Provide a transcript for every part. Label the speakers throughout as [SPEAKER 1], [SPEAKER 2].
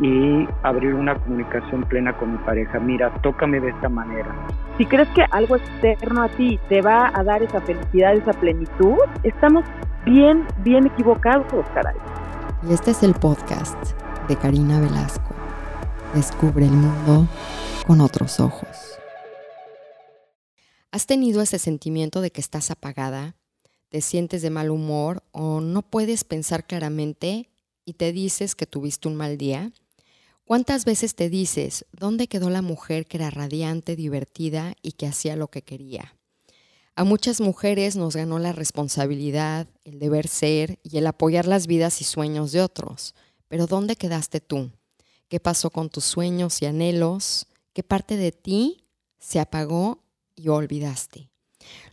[SPEAKER 1] Y abrir una comunicación plena con mi pareja. Mira, tócame de esta manera.
[SPEAKER 2] Si crees que algo externo a ti te va a dar esa felicidad, esa plenitud, estamos bien, bien equivocados, caray.
[SPEAKER 3] Y este es el podcast de Karina Velasco. Descubre el mundo con otros ojos. ¿Has tenido ese sentimiento de que estás apagada? ¿Te sientes de mal humor o no puedes pensar claramente y te dices que tuviste un mal día? ¿Cuántas veces te dices, ¿dónde quedó la mujer que era radiante, divertida y que hacía lo que quería? A muchas mujeres nos ganó la responsabilidad, el deber ser y el apoyar las vidas y sueños de otros. Pero ¿dónde quedaste tú? ¿Qué pasó con tus sueños y anhelos? ¿Qué parte de ti se apagó y olvidaste?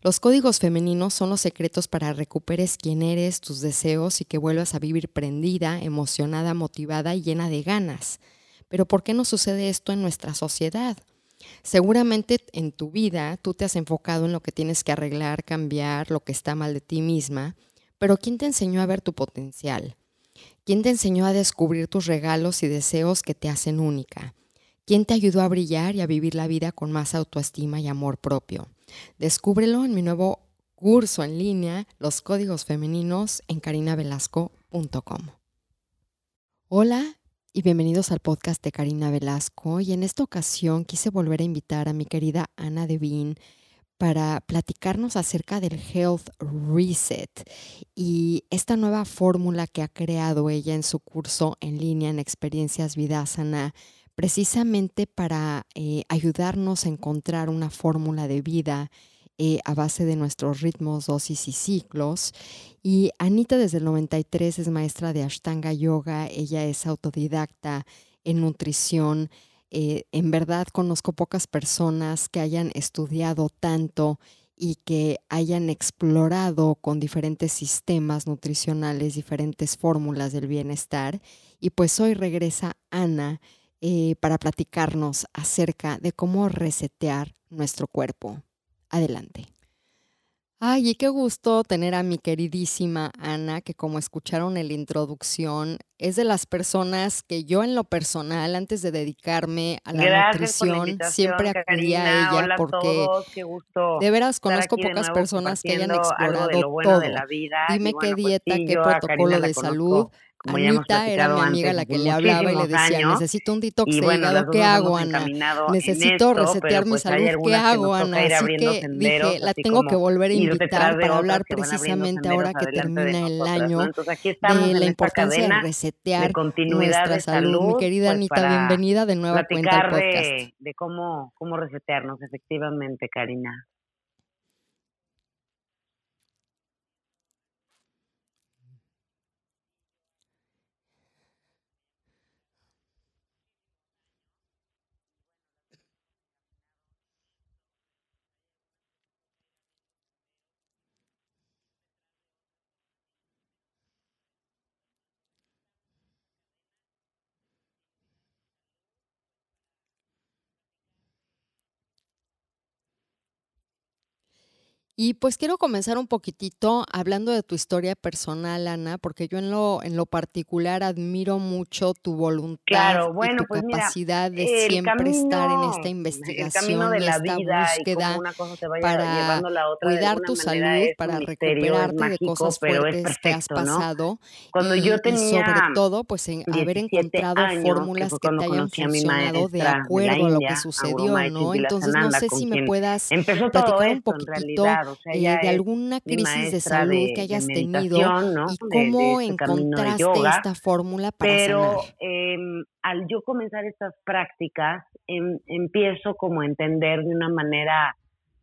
[SPEAKER 3] Los códigos femeninos son los secretos para recuperes quién eres, tus deseos y que vuelvas a vivir prendida, emocionada, motivada y llena de ganas. Pero ¿por qué no sucede esto en nuestra sociedad? Seguramente en tu vida tú te has enfocado en lo que tienes que arreglar, cambiar, lo que está mal de ti misma, pero ¿quién te enseñó a ver tu potencial? ¿Quién te enseñó a descubrir tus regalos y deseos que te hacen única? ¿Quién te ayudó a brillar y a vivir la vida con más autoestima y amor propio? Descúbrelo en mi nuevo curso en línea, Los Códigos Femeninos, en carinavelasco.com. Hola y bienvenidos al podcast de Karina Velasco. Y en esta ocasión quise volver a invitar a mi querida Ana Devine para platicarnos acerca del Health Reset y esta nueva fórmula que ha creado ella en su curso en línea en Experiencias Vidasana precisamente para eh, ayudarnos a encontrar una fórmula de vida eh, a base de nuestros ritmos, dosis y ciclos. Y Anita desde el 93 es maestra de Ashtanga Yoga, ella es autodidacta en nutrición. Eh, en verdad conozco pocas personas que hayan estudiado tanto y que hayan explorado con diferentes sistemas nutricionales, diferentes fórmulas del bienestar. Y pues hoy regresa Ana eh, para platicarnos acerca de cómo resetear nuestro cuerpo. Adelante. Ay, y qué gusto tener a mi queridísima Ana, que como escucharon en la introducción, es de las personas que yo en lo personal, antes de dedicarme a la nutrición, siempre acudía a ella porque de veras conozco pocas personas que hayan explorado todo. Dime qué pues dieta, qué protocolo de salud Anita era mi amiga la que le hablaba y le decía, necesito un detox de hígado, ¿qué hago, Ana? Necesito resetear mi pues salud, ¿qué hago, Ana? Así que dije, la tengo que volver a invitar para hablar precisamente ahora que termina el año de la importancia de resetear nuestra salud. Mi querida pues, Anita, bienvenida de nueva cuenta al podcast.
[SPEAKER 4] De, cómo, cómo resetearnos, efectivamente, Karina.
[SPEAKER 3] Y pues quiero comenzar un poquitito hablando de tu historia personal, Ana, porque yo en lo, en lo particular admiro mucho tu voluntad y tu pues capacidad de siempre estar en esta investigación y esta búsqueda para cuidar tu salud, para recuperarte de cosas fuertes que has pasado. Cuando y, yo tenía y sobre todo, pues en haber encontrado fórmulas que, te hayan funcionado de acuerdo a lo que sucedió, ¿no? Entonces no sé si me puedas platicar un poquitito de alguna crisis de salud que hayas tenido y cómo encontraste esta fórmula para
[SPEAKER 4] Pero em, al yo comenzar estas prácticas, em, empiezo como a entender de una manera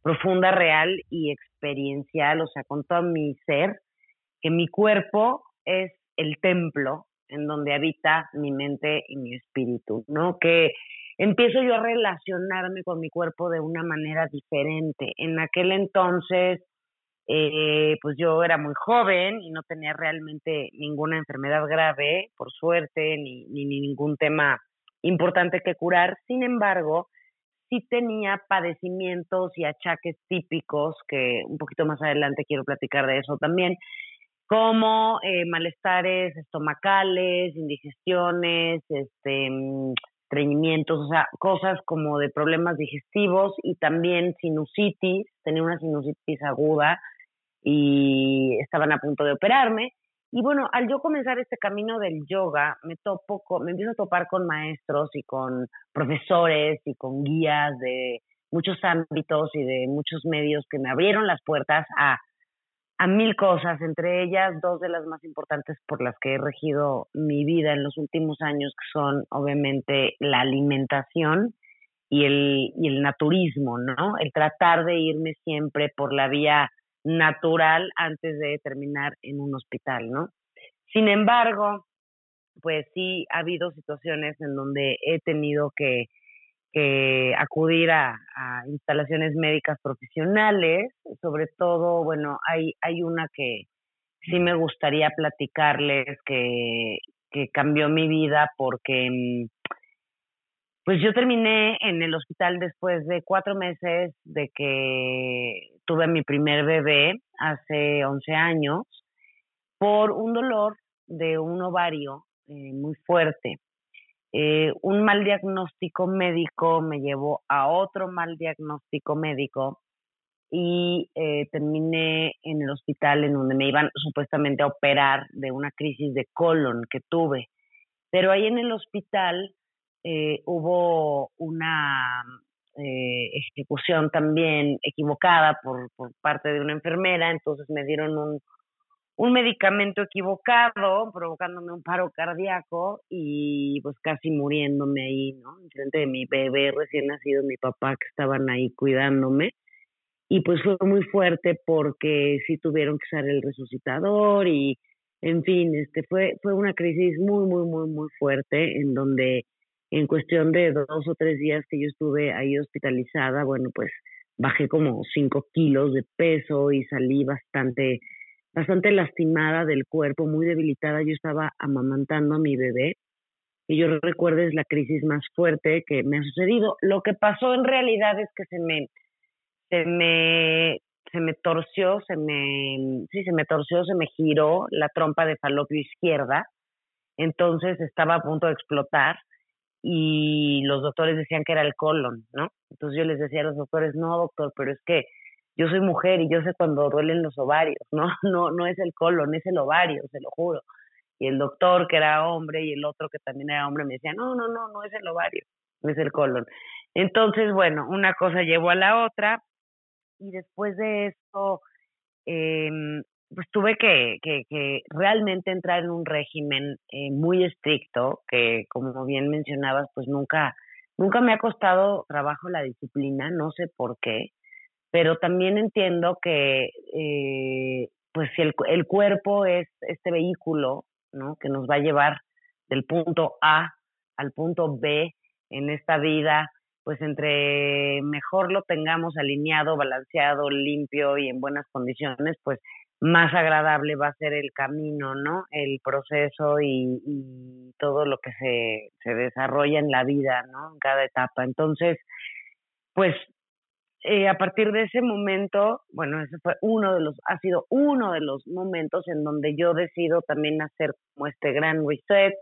[SPEAKER 4] profunda, real y experiencial, o sea, con todo mi ser, que mi cuerpo es el templo en donde habita mi mente y mi espíritu, ¿no? Que empiezo yo a relacionarme con mi cuerpo de una manera diferente. En aquel entonces, eh, pues yo era muy joven y no tenía realmente ninguna enfermedad grave, por suerte, ni, ni, ningún tema importante que curar. Sin embargo, sí tenía padecimientos y achaques típicos, que un poquito más adelante quiero platicar de eso también, como eh, malestares estomacales, indigestiones, este, mm, estreñimientos, o sea, cosas como de problemas digestivos y también sinusitis, tenía una sinusitis aguda y estaban a punto de operarme. Y bueno, al yo comenzar este camino del yoga, me topo, me empiezo a topar con maestros y con profesores y con guías de muchos ámbitos y de muchos medios que me abrieron las puertas a a mil cosas, entre ellas dos de las más importantes por las que he regido mi vida en los últimos años, que son obviamente la alimentación y el, y el naturismo, ¿no? El tratar de irme siempre por la vía natural antes de terminar en un hospital, ¿no? Sin embargo, pues sí ha habido situaciones en donde he tenido que que acudir a, instalaciones médicas profesionales, sobre todo, bueno, hay, hay una que sí me gustaría platicarles que, que cambió mi vida porque mm, pues yo terminé en el hospital después de cuatro meses de que tuve mi primer bebé hace 11 años por un dolor de un ovario eh, muy fuerte. Eh, un mal diagnóstico médico me llevó a otro mal diagnóstico médico y eh, terminé en el hospital en donde me iban supuestamente a operar de una crisis de colon que tuve. Pero ahí en el hospital eh, hubo una ejecución también equivocada por, por parte de una enfermera, entonces me dieron un, un medicamento equivocado, provocándome un paro cardíaco y pues casi muriéndome ahí, ¿no? Enfrente de mi bebé recién nacido, mi papá que estaban ahí cuidándome. Y pues fue muy fuerte porque sí tuvieron que usar el resucitador y, en fin, este fue, fue una crisis muy, muy, muy, muy fuerte en donde en cuestión de dos o tres días que yo estuve ahí hospitalizada, bueno, pues bajé como cinco kilos de peso y salí bastante bastante lastimada del cuerpo, muy debilitada. Yo estaba amamantando a mi bebé y yo recuerdo es la crisis más fuerte que me ha sucedido. Lo que pasó en realidad es que se me, se me, se me torció, se me, sí, se me torció, se me giró la trompa de falopio izquierda. Entonces estaba a punto de explotar y los doctores decían que era el colon, ¿no? Entonces yo les decía a los doctores, no, doctor, pero es que yo soy mujer y yo sé cuando duelen los ovarios, ¿no? No, no es el colon, es el ovario, se lo juro. Y el doctor que era hombre y el otro que también era hombre me decía, no, no, no, no es el ovario, no es el colon. Entonces, bueno, una cosa llevó a la otra y después de esto, em, pues tuve que, que, que, realmente entrar en un régimen eh, muy estricto, que como bien mencionabas, pues nunca, nunca me ha costado trabajo la disciplina, no sé por qué pero también entiendo que eh, pues si el, el, cuerpo es este vehículo ¿no? que nos va a llevar del punto A al punto B en esta vida, pues entre mejor lo tengamos alineado, balanceado, limpio y en buenas condiciones, pues más agradable va a ser el camino, ¿no? El proceso y, y todo lo que se, se desarrolla en la vida, ¿no? En cada etapa. Entonces, pues eh, a partir de ese momento, bueno, ese fue uno de los, ha sido uno de los momentos en donde yo decido también hacer como este gran reset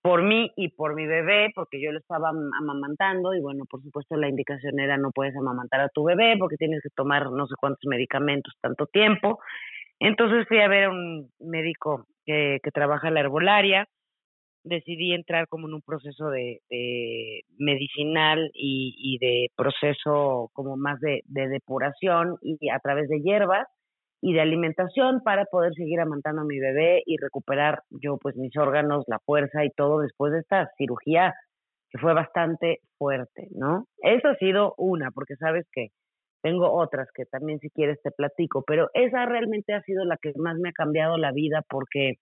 [SPEAKER 4] por mí y por mi bebé, porque yo lo estaba amamantando y bueno, por supuesto la indicación era no puedes amamantar a tu bebé porque tienes que tomar no sé cuántos medicamentos tanto tiempo. Entonces fui a ver a un médico que, que trabaja en la herbolaria decidí entrar como en un proceso de, medicinal y, de proceso como más de, depuración y a través de hierbas y de alimentación para poder seguir amantando a mi bebé y recuperar yo pues mis órganos, la fuerza y todo después de esta cirugía que fue bastante fuerte, ¿no? Eso ha sido una, porque sabes que tengo otras que también si quieres te platico, pero esa realmente ha sido la que más me ha cambiado la vida porque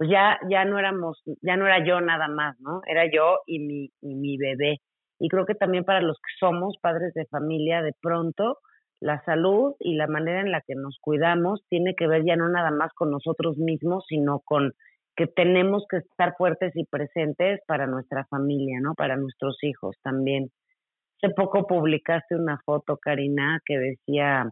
[SPEAKER 4] pues ya, ya no éramos, ya no era yo nada más, ¿no? Era yo y mi, y mi bebé. Y creo que también para los que somos padres de familia, de pronto, la salud y la manera en la que nos cuidamos tiene que ver ya no nada más con nosotros mismos, sino con que tenemos que estar fuertes y presentes para nuestra familia, ¿no? Para nuestros hijos también. Hace poco publicaste una foto, Karina, que decía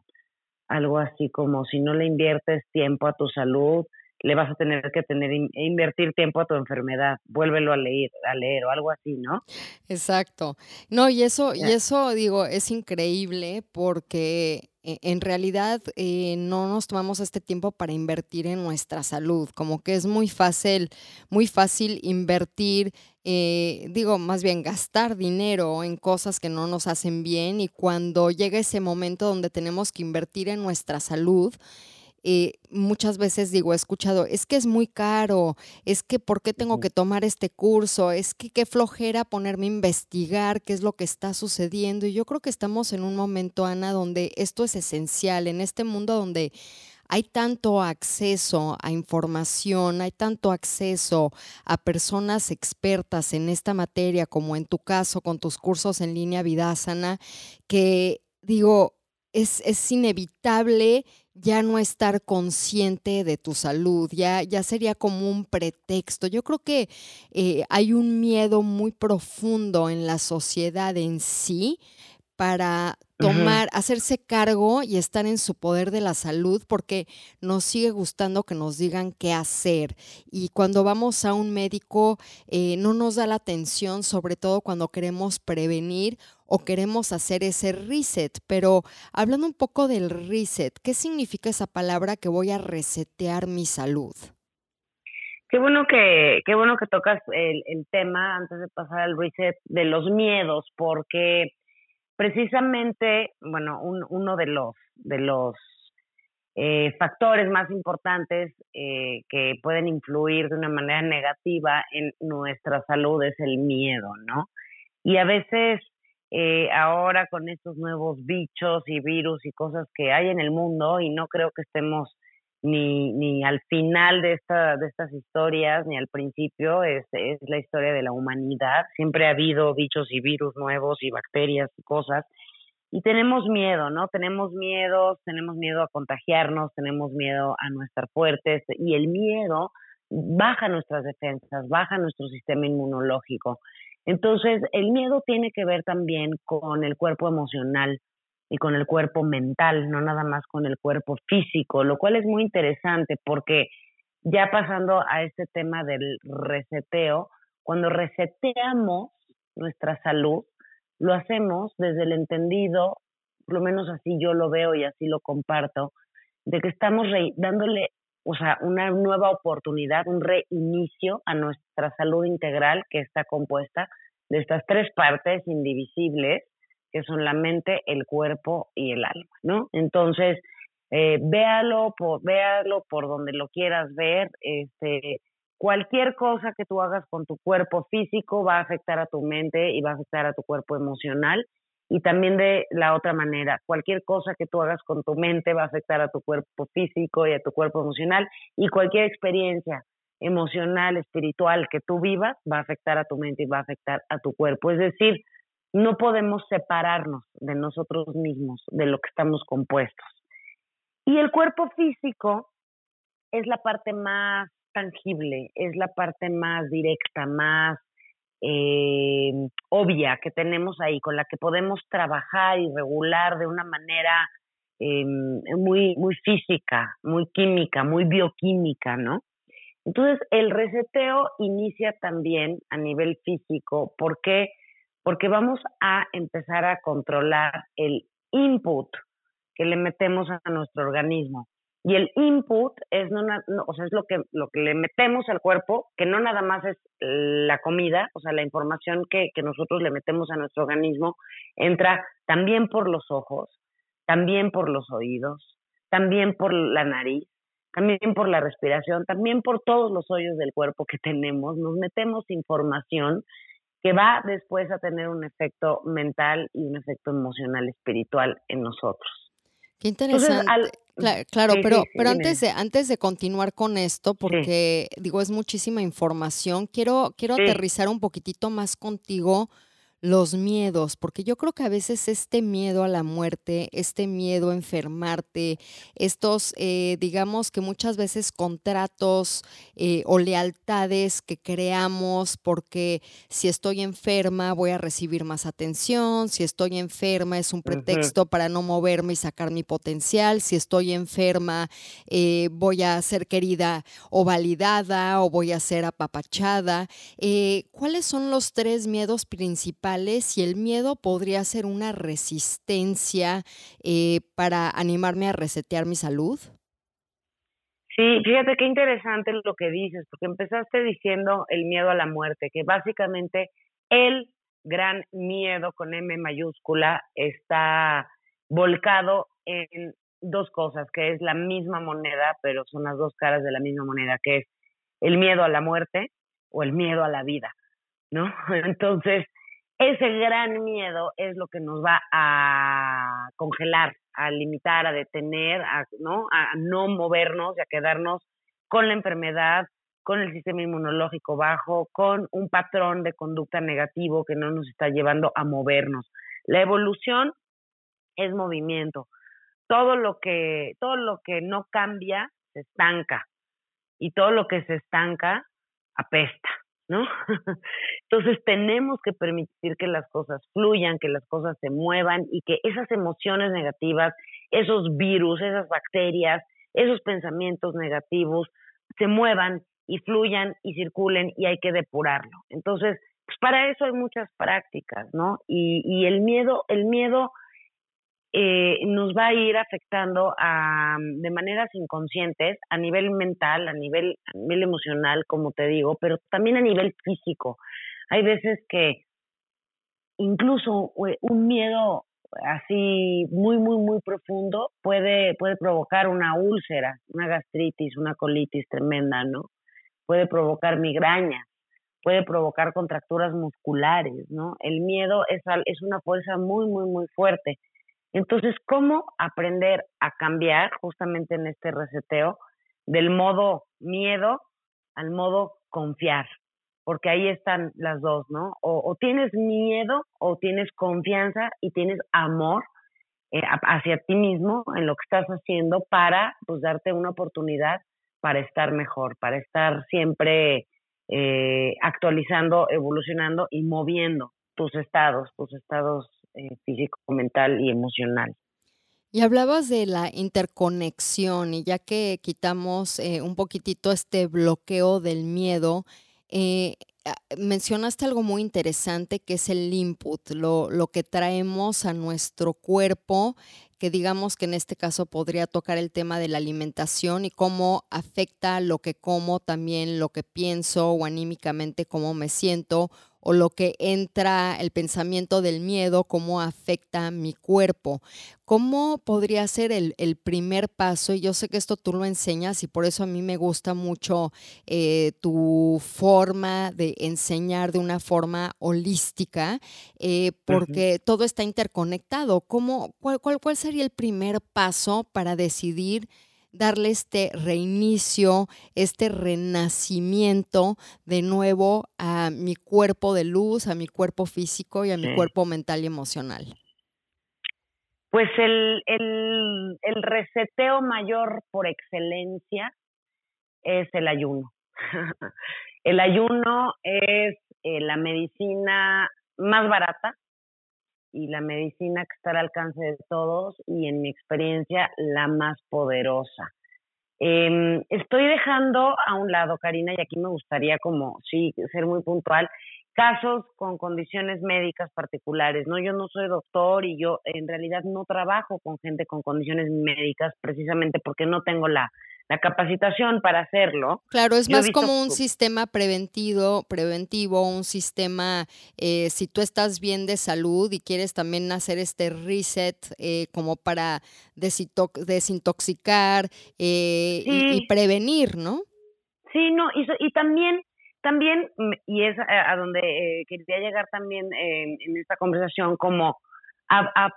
[SPEAKER 4] algo así como si no le inviertes tiempo a tu salud, le vas a tener que tener invertir tiempo a tu enfermedad, vuélvelo a leer, a leer o algo así, ¿no?
[SPEAKER 3] Exacto. No, y eso, y eso digo, es increíble porque e, en realidad eh, no nos tomamos este tiempo para invertir en nuestra salud, como que es muy fácil, muy fácil invertir, eh, digo, más bien gastar dinero en cosas que no nos hacen bien y cuando llega ese momento donde tenemos que invertir en nuestra salud, eh, muchas veces digo, he escuchado, es que es muy caro, es que ¿por qué tengo que tomar este curso? Es que qué flojera ponerme a investigar qué es lo que está sucediendo. Y yo creo que estamos en un momento, Ana, donde esto es esencial, en este mundo donde hay tanto acceso a información, hay tanto acceso a personas expertas en esta materia, como en tu caso con tus cursos en línea Vidasana, que digo, es, es inevitable ya no estar consciente de tu salud, ya, ya sería como un pretexto. Yo creo que eh, hay un miedo muy profundo en la sociedad en sí para tomar, hacerse cargo y estar en su poder de la salud porque nos sigue gustando que nos digan qué hacer. Y cuando vamos a un médico eh, no nos da la atención, sobre todo cuando queremos prevenir o queremos hacer ese reset. Pero hablando un poco del reset, ¿qué significa esa palabra que voy a resetear mi salud?
[SPEAKER 4] Qué bueno que, qué bueno que tocas el, el tema antes de pasar al reset de los miedos, porque precisamente, bueno, uno de los, de los eh, factores más importantes eh, que pueden influir de una manera negativa en nuestra salud es el miedo, ¿no? Y a veces eh, ahora con estos nuevos bichos y virus y cosas que hay en el mundo, y no creo que estemos ni, ni al final de, esta, de estas historias, ni al principio, es, es la historia de la humanidad. Siempre ha habido bichos y virus nuevos y bacterias y cosas. Y tenemos miedo, ¿no? Tenemos miedo, tenemos miedo a contagiarnos, tenemos miedo a no estar fuertes y el miedo baja nuestras defensas, baja nuestro sistema inmunológico. Entonces, el miedo tiene que ver también con el cuerpo emocional, y con el cuerpo mental, no nada más con el cuerpo físico, lo cual es muy interesante porque ya pasando a este tema del reseteo, cuando reseteamos nuestra salud, lo hacemos desde el entendido, por lo menos así yo lo veo y así lo comparto, de que estamos dándole, o sea, una nueva oportunidad, un reinicio a nuestra salud integral que está compuesta de estas tres partes indivisibles que son la mente, el cuerpo y el alma, ¿no? Entonces, eh, véalo, por, véalo por donde lo quieras ver, este, cualquier cosa que tú hagas con tu cuerpo físico va a afectar a tu mente y va a afectar a tu cuerpo emocional. Y también de la otra manera, cualquier cosa que tú hagas con tu mente va a afectar a tu cuerpo físico y a tu cuerpo emocional. Y cualquier experiencia emocional, espiritual que tú vivas va a afectar a tu mente y va a afectar a tu cuerpo. Es decir, no podemos separarnos de nosotros mismos, de lo que estamos compuestos. Y el cuerpo físico es la parte más tangible, es la parte más directa, más eh, obvia que tenemos ahí, con la que podemos trabajar y regular de una manera eh, muy, muy física, muy química, muy bioquímica, ¿no? Entonces, el reseteo inicia también a nivel físico porque porque vamos a empezar a controlar el input que le metemos a nuestro organismo. Y el input es, no, o sea, es lo, que, lo que le metemos al cuerpo, que no nada más es la comida, o sea, la información que, que nosotros le metemos a nuestro organismo, entra también por los ojos, también por los oídos, también por la nariz, también por la respiración, también por todos los hoyos del cuerpo que tenemos. Nos metemos información que va después a tener un efecto mental y un efecto emocional espiritual en nosotros.
[SPEAKER 3] Qué interesante. claro, pero, pero antes, de, antes de continuar con esto, porque digo, es muchísima información, quiero, quiero aterrizar un poquitito más contigo los miedos, porque yo creo que a veces este miedo a la muerte, este miedo a enfermarte, estos, eh, digamos que muchas veces contratos eh, o lealtades que creamos, porque si estoy enferma voy a recibir más atención, si estoy enferma es un pretexto para no moverme y sacar mi potencial, si estoy enferma eh, voy a ser querida o validada o voy a ser apapachada. ¿Cuáles son los tres miedos principales? Si el miedo podría ser una resistencia eh, para animarme a resetear mi salud?
[SPEAKER 4] Sí, fíjate qué interesante lo que dices, porque empezaste diciendo el miedo a la muerte, que básicamente el gran miedo con M mayúscula está volcado en dos cosas, que es la misma moneda, pero son las dos caras de la misma moneda, que es el miedo a la muerte o el miedo a la vida, ¿no? Entonces, ese gran miedo es lo que nos va a congelar, a limitar, a detener, a no, a no movernos y a quedarnos con la enfermedad, con el sistema inmunológico bajo, con un patrón de conducta negativo que no nos está llevando a movernos. La evolución es movimiento. Todo lo que todo lo que no cambia se estanca y todo lo que se estanca apesta. ¿No? Entonces tenemos que permitir que las cosas fluyan, que las cosas se muevan y que esas emociones negativas, esos virus, esas bacterias, esos pensamientos negativos se muevan y fluyan y circulen y hay que depurarlo. Entonces, pues para eso hay muchas prácticas, ¿no? Y, y el miedo, el miedo eh, nos va a ir afectando a, de maneras inconscientes a nivel mental, a nivel, a nivel emocional, como te digo, pero también a nivel físico. Hay veces que incluso un miedo así muy, muy, muy profundo puede, puede provocar una úlcera, una gastritis, una colitis tremenda, ¿no? Puede provocar migraña, puede provocar contracturas musculares, ¿no? El miedo es, es una fuerza muy, muy, muy fuerte entonces, ¿cómo aprender a cambiar justamente en este reseteo del modo miedo al modo confiar? Porque ahí están las dos, ¿no? O, tienes miedo o tienes confianza y tienes amor eh, hacia ti mismo en lo que estás haciendo para pues darte una oportunidad para estar mejor, para estar siempre eh, actualizando, evolucionando y moviendo tus estados, tus estados eh, físico, mental y emocional.
[SPEAKER 3] Y hablabas de la interconexión y ya que quitamos eh, un poquitito este bloqueo del miedo, eh, mencionaste algo muy interesante que es el input, lo, lo, que traemos a nuestro cuerpo, que digamos que en este caso podría tocar el tema de la alimentación y cómo afecta lo que como, también lo que pienso o anímicamente cómo me siento o lo que entra el pensamiento del miedo, cómo afecta mi cuerpo. ¿Cómo podría ser el, primer paso? Y yo sé que esto tú lo enseñas y por eso a mí me gusta mucho eh, tu forma de enseñar de una forma holística, eh, porque todo está interconectado. ¿Cómo, cuál, cuál, ¿Cuál sería el primer paso para decidir? Darle este reinicio, este renacimiento de nuevo a mi cuerpo de luz, a mi cuerpo físico y a mi cuerpo mental y emocional?
[SPEAKER 4] Pues el, el, el reseteo mayor por excelencia es el ayuno. el ayuno es eh, la medicina más barata y la medicina que está al alcance de todos y en mi experiencia la más poderosa. Em, estoy dejando a un lado, Karina, y aquí me gustaría como, sí, ser muy puntual, casos con condiciones médicas particulares, ¿no? Yo no soy doctor y yo en realidad no trabajo con gente con condiciones médicas precisamente porque no tengo la, la capacitación para hacerlo.
[SPEAKER 3] Claro, es más como un sistema preventivo, preventivo, un sistema, eh, si tú estás bien de salud y quieres también hacer este reset eh, como para desintoxicar eh, y, prevenir, ¿no?
[SPEAKER 4] Sí, no, y, y también, también, y es a, donde quería llegar también en esta conversación, como a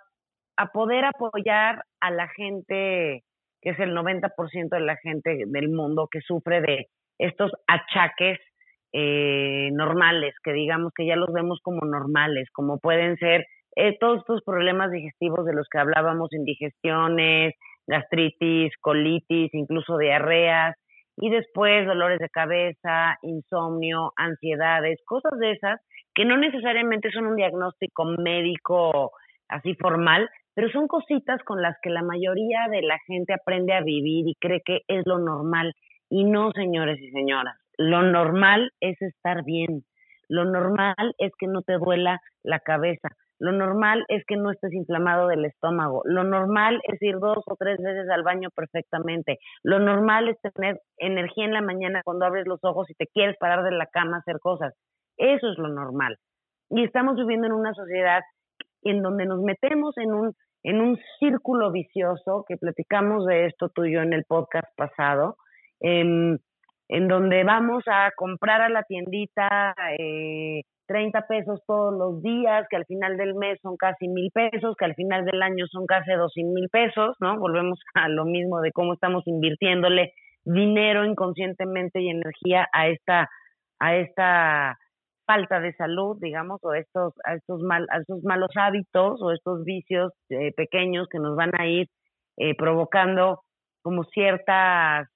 [SPEAKER 4] a poder apoyar a la gente, que es el 90% de la gente del mundo que sufre de estos achaques eh, normales, que digamos que ya los vemos como normales, como pueden ser eh, todos estos problemas digestivos de los que hablábamos, indigestiones, gastritis, colitis, incluso diarreas, y después dolores de cabeza, insomnio, ansiedades, cosas de esas que no necesariamente son un diagnóstico médico así formal, pero son cositas con las que la mayoría de la gente aprende a vivir y cree que es lo normal. Y no, señores y señoras, lo normal es estar bien. Lo normal es que no te duela la cabeza. Lo normal es que no estés inflamado del estómago. Lo normal es ir dos o tres veces al baño perfectamente. Lo normal es tener energía en la mañana cuando abres los ojos y te quieres parar de la cama a hacer cosas. Eso es lo normal. Y estamos viviendo en una sociedad en donde nos metemos en un, en un círculo vicioso, que platicamos de esto tú y yo en el podcast pasado, em, en donde vamos a comprar a la tiendita eh, 30 pesos todos los días, que al final del mes son casi mil pesos, que al final del año son casi dos mil pesos, ¿no? Volvemos a lo mismo de cómo estamos invirtiéndole dinero inconscientemente y energía a esta, a esta falta de salud, digamos, o estos, a estos mal, a malos hábitos o estos vicios eh, pequeños que nos van a ir eh, provocando como ciertas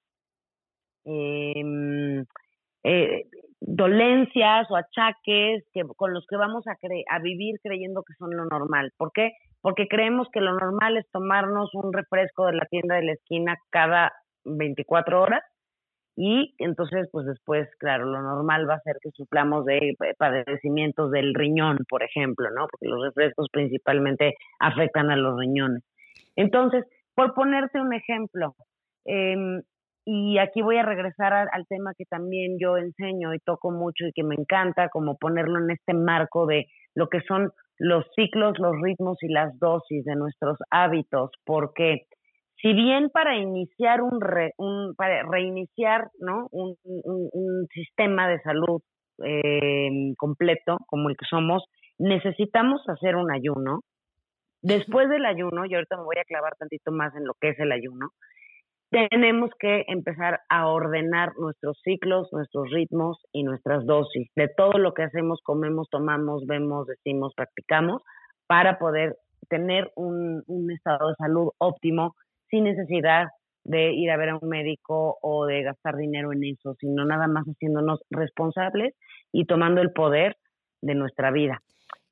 [SPEAKER 4] eh, eh, dolencias o achaques que, con los que vamos a, a vivir creyendo que son lo normal. ¿Por qué? Porque creemos que lo normal es tomarnos un refresco de la tienda de la esquina cada 24 horas y entonces pues después, claro, lo normal va a ser que suplamos de padecimientos del riñón, por ejemplo, ¿no? Porque los refrescos principalmente afectan a los riñones. Entonces, por ponerte un ejemplo, eh, y aquí voy a regresar al tema que también yo enseño y toco mucho y que me encanta, como ponerlo en este marco de lo que son los ciclos, los ritmos y las dosis de nuestros hábitos, porque si bien para iniciar un, un para reiniciar un, sistema de salud eh, completo como el que somos, necesitamos hacer un ayuno. Después del ayuno, y ahorita me voy a clavar tantito más en lo que es el ayuno, tenemos que empezar a ordenar nuestros ciclos, nuestros ritmos y nuestras dosis de todo lo que hacemos, comemos, tomamos, vemos, decimos, practicamos para poder tener un, estado de salud óptimo sin necesidad de ir a ver a un médico o de gastar dinero en eso, sino nada más haciéndonos responsables y tomando el poder de nuestra vida.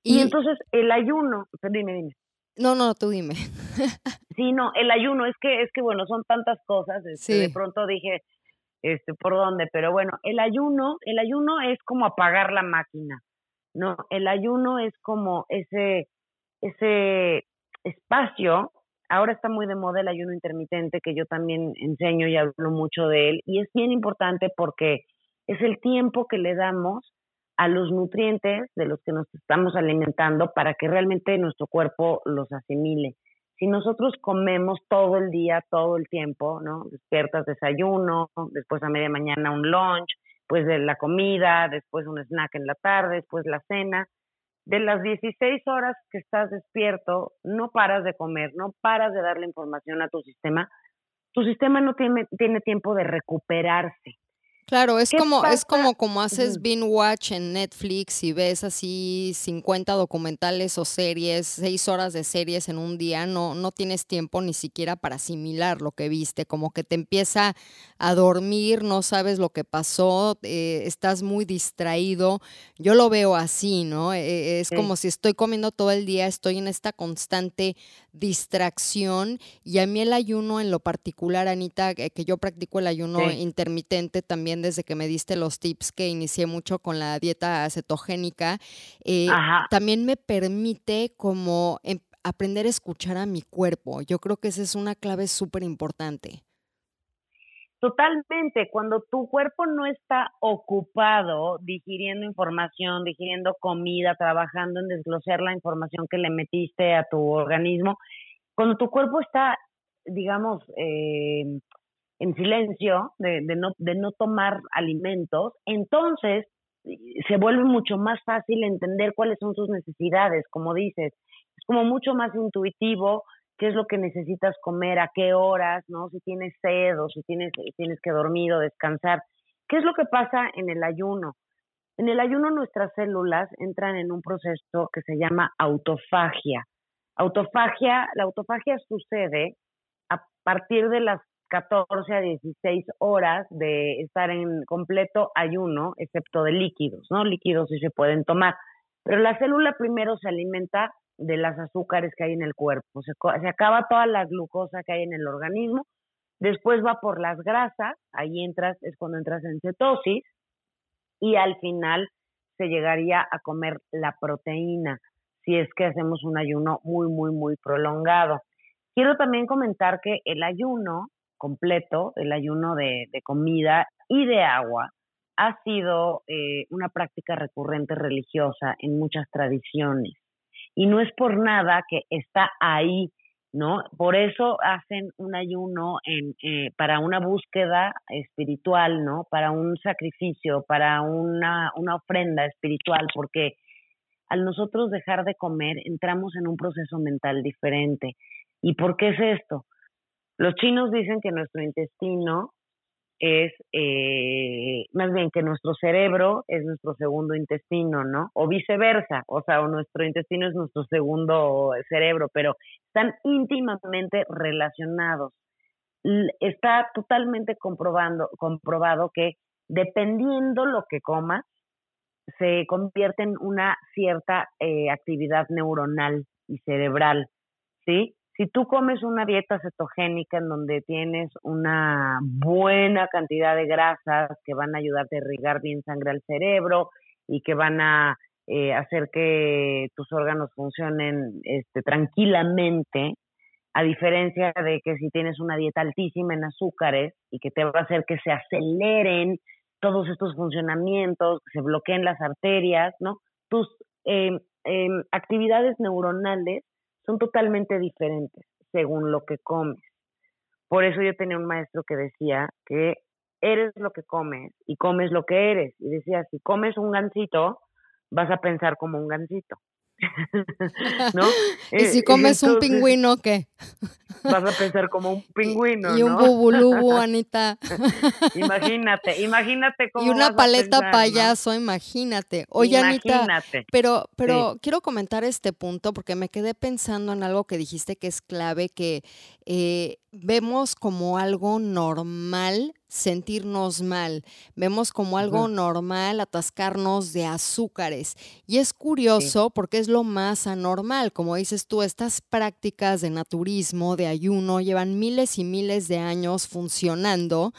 [SPEAKER 4] Y, y entonces el ayuno, dime, dime.
[SPEAKER 3] No, no, tú dime.
[SPEAKER 4] sí, no, el ayuno, es que, es que bueno, son tantas cosas, este, de pronto dije, este, ¿por dónde? Pero bueno, el ayuno, el ayuno es como apagar la máquina, ¿no? El ayuno es como ese, ese espacio, ahora está muy de moda el ayuno intermitente, que yo también enseño y hablo mucho de él, y es bien importante porque es el tiempo que le damos a los nutrientes de los que nos estamos alimentando para que realmente nuestro cuerpo los asimile. Si nosotros comemos todo el día, todo el tiempo, ¿no? Despiertas desayuno, después a media mañana un lunch, pues de la comida, después un snack en la tarde, después la cena. De las 16 horas que estás despierto, no paras de comer, no paras de darle información a tu sistema. Tu sistema no tiene, tiene tiempo de recuperarse.
[SPEAKER 3] Claro, es como, es como como haces binge watch en Netflix y ves así 50 documentales o series, 6 horas de series en un día, no, no tienes tiempo ni siquiera para asimilar lo que viste, como que te empieza a dormir, no sabes lo que pasó, eh, estás muy distraído. Yo lo veo así, ¿no? Eh, es como si estoy comiendo todo el día, estoy en esta constante distracción y a mí el ayuno en lo particular, Anita, que yo practico el ayuno intermitente también desde que me diste los tips que inicié mucho con la dieta cetogénica, eh, también me permite como em, aprender a escuchar a mi cuerpo. Yo creo que esa es una clave súper importante.
[SPEAKER 4] Totalmente, cuando tu cuerpo no está ocupado digiriendo información, digiriendo comida, trabajando en desglosar la información que le metiste a tu organismo, cuando tu cuerpo está, digamos, eh, en silencio, de, no, de no tomar alimentos, entonces se vuelve mucho más fácil entender cuáles son sus necesidades, como dices, como mucho más intuitivo, qué es lo que necesitas comer, a qué horas, ¿no? Si tienes sed o si tienes, tienes que dormir o descansar. ¿Qué es lo que pasa en el ayuno? En el ayuno nuestras células entran en un proceso que se llama autofagia. Autofagia, la autofagia sucede a partir de las 14 a 16 horas de estar en completo ayuno, excepto de líquidos, ¿no? Líquidos sí se pueden tomar. Pero la célula primero se alimenta de las azúcares que hay en el cuerpo. Se, acaba toda la glucosa que hay en el organismo. Después va por las grasas, ahí entras, es cuando entras en cetosis. Y al final se llegaría a comer la proteína, si es que hacemos un ayuno muy, muy, muy prolongado. Quiero también comentar que el ayuno completo, el ayuno de, comida y de agua, ha sido eh, una práctica recurrente religiosa en muchas tradiciones. Y no es por nada que está ahí, ¿no? Por eso hacen un ayuno en, eh, para una búsqueda espiritual, ¿no? Para un sacrificio, para una, una ofrenda espiritual, porque al nosotros dejar de comer entramos en un proceso mental diferente. ¿Y por qué es esto? Los chinos dicen que nuestro intestino es, eh, más bien que nuestro cerebro es nuestro segundo intestino, ¿no? O viceversa, o sea, o nuestro intestino es nuestro segundo cerebro, pero están íntimamente relacionados. Está totalmente comprobando, comprobado que dependiendo lo que comas, se convierte en una cierta eh, actividad neuronal y cerebral, ¿sí? Si tú comes una dieta cetogénica en donde tienes una buena cantidad de grasas que van a ayudarte a irrigar bien sangre al cerebro y que van a eh, hacer que tus órganos funcionen este, tranquilamente, a diferencia de que si tienes una dieta altísima en azúcares y que te va a hacer que se aceleren todos estos funcionamientos, se bloqueen las arterias, ¿no? Tus em, em, actividades neuronales son totalmente diferentes según lo que comes. Por eso yo tenía un maestro que decía que eres lo que comes y comes lo que eres. Y decía, si comes un gansito, vas a pensar como un gansito. ¿No?
[SPEAKER 3] ¿Y si comes un pingüino, qué?
[SPEAKER 4] vas a pensar como un pingüino,
[SPEAKER 3] Y un bubulubu, Anita.
[SPEAKER 4] imagínate, imagínate cómo
[SPEAKER 3] Y una paleta payaso, imagínate. Oye, Anita, pero, pero quiero comentar este punto porque me quedé pensando en algo que dijiste que es clave, que eh, vemos como algo normal sentirnos mal, vemos como algo normal atascarnos de azúcares. Y es curioso porque es lo más anormal, como dices tú, estas prácticas de naturismo, de ayuno, llevan miles y miles de años funcionando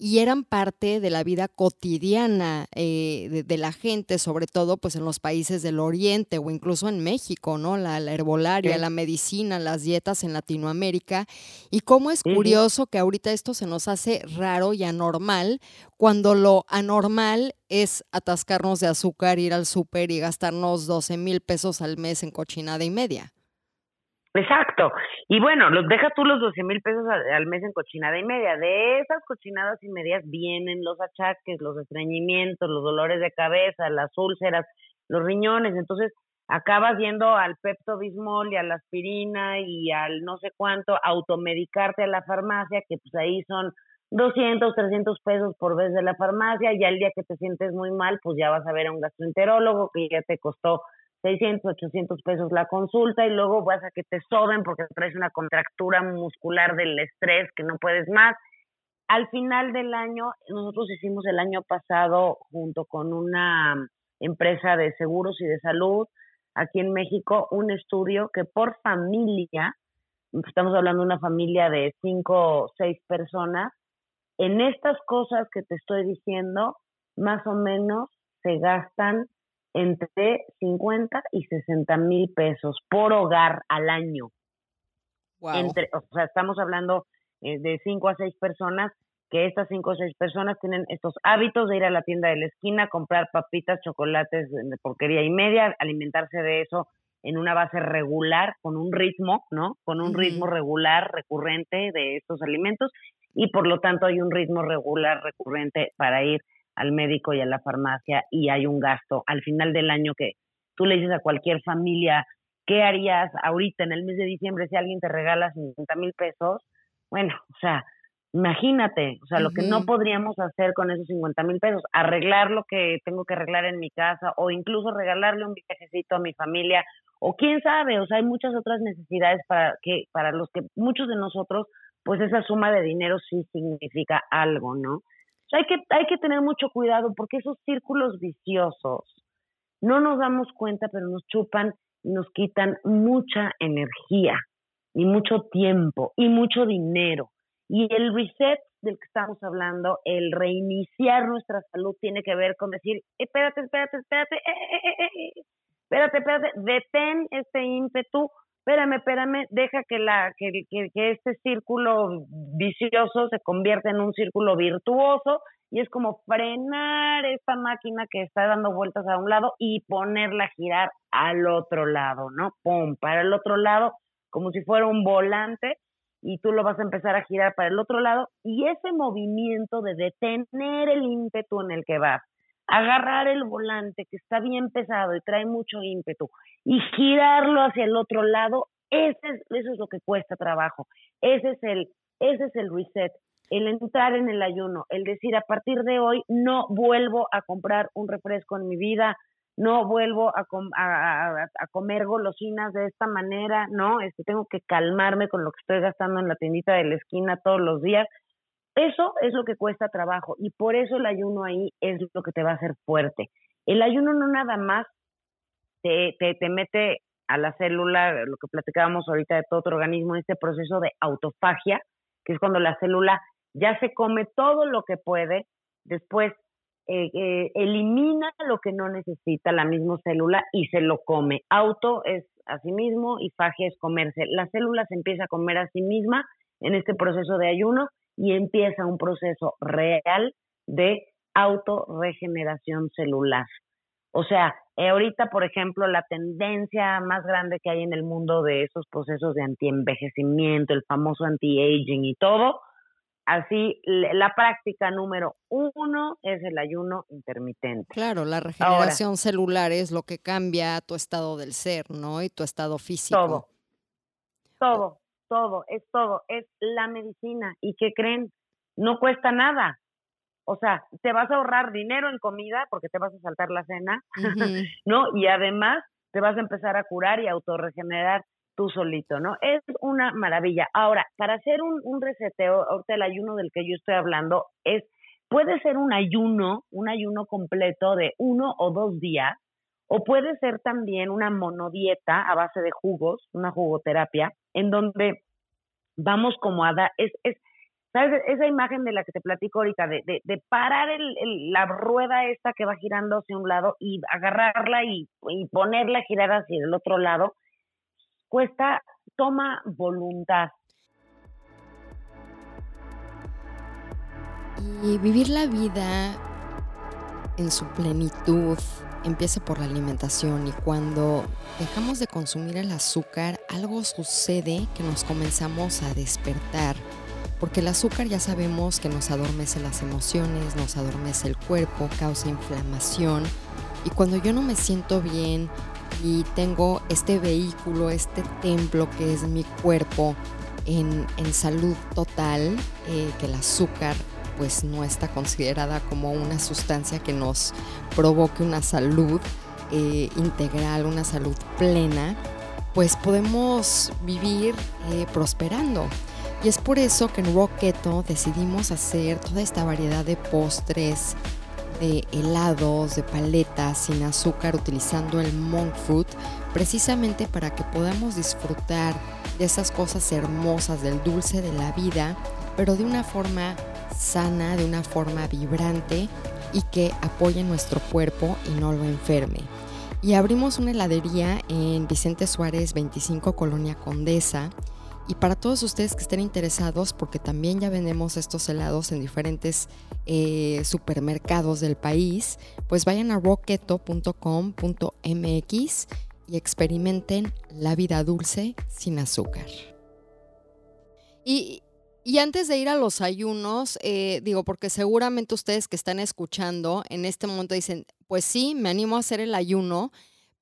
[SPEAKER 3] y eran parte de la vida cotidiana eh, de, la gente, sobre todo pues en los países del Oriente o incluso en México, ¿no? La, herbolaria, la medicina, las dietas en Latinoamérica. Y cómo es curioso que ahorita esto se nos hace raro y anormal, cuando lo anormal es atascarnos de azúcar, ir al súper y gastarnos 12 mil pesos al mes en cochinada y media.
[SPEAKER 4] Exacto. Y bueno, los deja tú los 12 mil pesos al, mes en cochinada y media. De esas cochinadas y medias vienen los achaques, los estreñimientos, los dolores de cabeza, las úlceras, los riñones. Entonces, acabas yendo al Pepto Bismol y a la aspirina y al no sé cuánto, automedicarte a la farmacia, que pues ahí son 200, 300 pesos por vez de la farmacia. Y al día que te sientes muy mal, pues ya vas a ver a un gastroenterólogo que ya te costó 600, 800 pesos la consulta y luego vas a que te soben porque traes una contractura muscular del estrés que no puedes más. Al final del año, nosotros hicimos el año pasado junto con una empresa de seguros y de salud aquí en México un estudio que por familia, estamos hablando de una familia de cinco o seis personas, en estas cosas que te estoy diciendo, más o menos se gastan entre 50 y 60 mil pesos por hogar al año. Entre, o sea, estamos hablando eh, de 5 a 6 personas, que estas 5 o 6 personas tienen estos hábitos de ir a la tienda de la esquina, comprar papitas, chocolates de porquería y media, alimentarse de eso en una base regular, con un ritmo, ¿no? Con un ritmo regular, recurrente de estos alimentos y por lo tanto hay un ritmo regular, recurrente para ir al médico y a la farmacia y hay un gasto al final del año que tú le dices a cualquier familia ¿qué harías ahorita en el mes de diciembre si alguien te regala 50 mil pesos? Bueno, o sea, imagínate, o sea, lo que no podríamos hacer con esos 50 mil pesos, arreglar lo que tengo que arreglar en mi casa o incluso regalarle un viajecito a mi familia o quién sabe, o sea, hay muchas otras necesidades para que para los que muchos de nosotros pues esa suma de dinero sí significa algo, ¿no? Hay que hay que tener mucho cuidado porque esos círculos viciosos no nos damos cuenta, pero nos chupan y nos quitan mucha energía y mucho tiempo y mucho dinero. Y el reset del que estamos hablando, el reiniciar nuestra salud tiene que ver con decir, espérate, espérate, espérate, eh, eh, eh, espérate, espérate, detén este ímpetu, espérame, espérame, deja que, la, que, que, que este círculo vicioso se convierta en un círculo virtuoso y es como frenar esta máquina que está dando vueltas a un lado y ponerla a girar al otro lado, ¿no? Pum, para el otro lado, como si fuera un volante y tú lo vas a empezar a girar para el otro lado y ese movimiento de detener el ímpetu en el que vas, agarrar el volante que está bien pesado y trae mucho ímpetu y girarlo hacia el otro lado, ese es, eso es lo que cuesta trabajo. Ese es el ese es el reset, el entrar en el ayuno, el decir a partir de hoy no vuelvo a comprar un refresco en mi vida, no vuelvo a, a, comer golosinas de esta manera, ¿no? Este, tengo que calmarme con lo que estoy gastando en la tiendita de la esquina todos los días. Eso es lo que cuesta trabajo y por eso el ayuno ahí es lo que te va a hacer fuerte. El ayuno no nada más te, te, te mete a la célula, lo que platicábamos ahorita de todo tu organismo, este proceso de autofagia, que es cuando la célula ya se come todo lo que puede, después eh, eh, elimina lo que no necesita la misma célula y se lo come. Auto es a sí mismo y fagia es comerse. La célula se empieza a comer a sí misma en este proceso de ayuno y empieza un proceso real de autorregeneración celular. O sea, eh, ahorita, por ejemplo, la tendencia más grande que hay en el mundo de esos procesos de antienvejecimiento, el famoso anti-aging y todo, Así, la práctica número uno es el ayuno intermitente.
[SPEAKER 3] Claro, la regeneración celular es lo que cambia tu estado del ser, ¿no? Y tu estado físico.
[SPEAKER 4] Todo, todo, todo, es todo, es la medicina. ¿Y qué creen? No cuesta nada. O sea, te vas a ahorrar dinero en comida porque te vas a saltar la cena, ¿no? Y además te vas a empezar a curar y a autorregenerar tú solito, ¿no? Es una maravilla. Ahora, para hacer un, un reseteo, ahorita el ayuno del que yo estoy hablando es, puede ser un ayuno, un ayuno completo de uno o dos días, o puede ser también una monodieta a base de jugos, una jugoterapia, en donde vamos como a dar, es, es, ¿sabes? Esa imagen de la que te platico ahorita, de, de, de parar el, la rueda esta que va girando hacia un lado y agarrarla y, y ponerla a girar hacia el otro lado, cuesta, toma voluntad.
[SPEAKER 3] Y vivir la vida en su plenitud empieza por la alimentación y cuando dejamos de consumir el azúcar, algo sucede que nos comenzamos a despertar. Porque el azúcar ya sabemos que nos adormece las emociones, nos adormece el cuerpo, causa inflamación. Y cuando yo no me siento bien, y tengo este vehículo, este templo que es mi cuerpo en, salud total, eh, que el azúcar pues no está considerada como una sustancia que nos provoque una salud eh, integral, una salud plena, pues podemos vivir eh, prosperando. Y es por eso que en Rocketo decidimos hacer toda esta variedad de postres, de helados, de paletas sin azúcar utilizando el monk fruit, precisamente para que podamos disfrutar de esas cosas hermosas del dulce de la vida, pero de una forma sana, de una forma vibrante y que apoye nuestro cuerpo y no lo enferme. Y abrimos una heladería en Vicente Suárez 25 Colonia Condesa y para todos ustedes que estén interesados, porque también ya vendemos estos helados en diferentes eh, supermercados del país, pues vayan a rocketo.com.mx y experimenten la vida dulce sin azúcar. Y, antes de ir a los ayunos, eh, digo, porque seguramente ustedes que están escuchando en este momento dicen, pues sí, me animo a hacer el ayuno,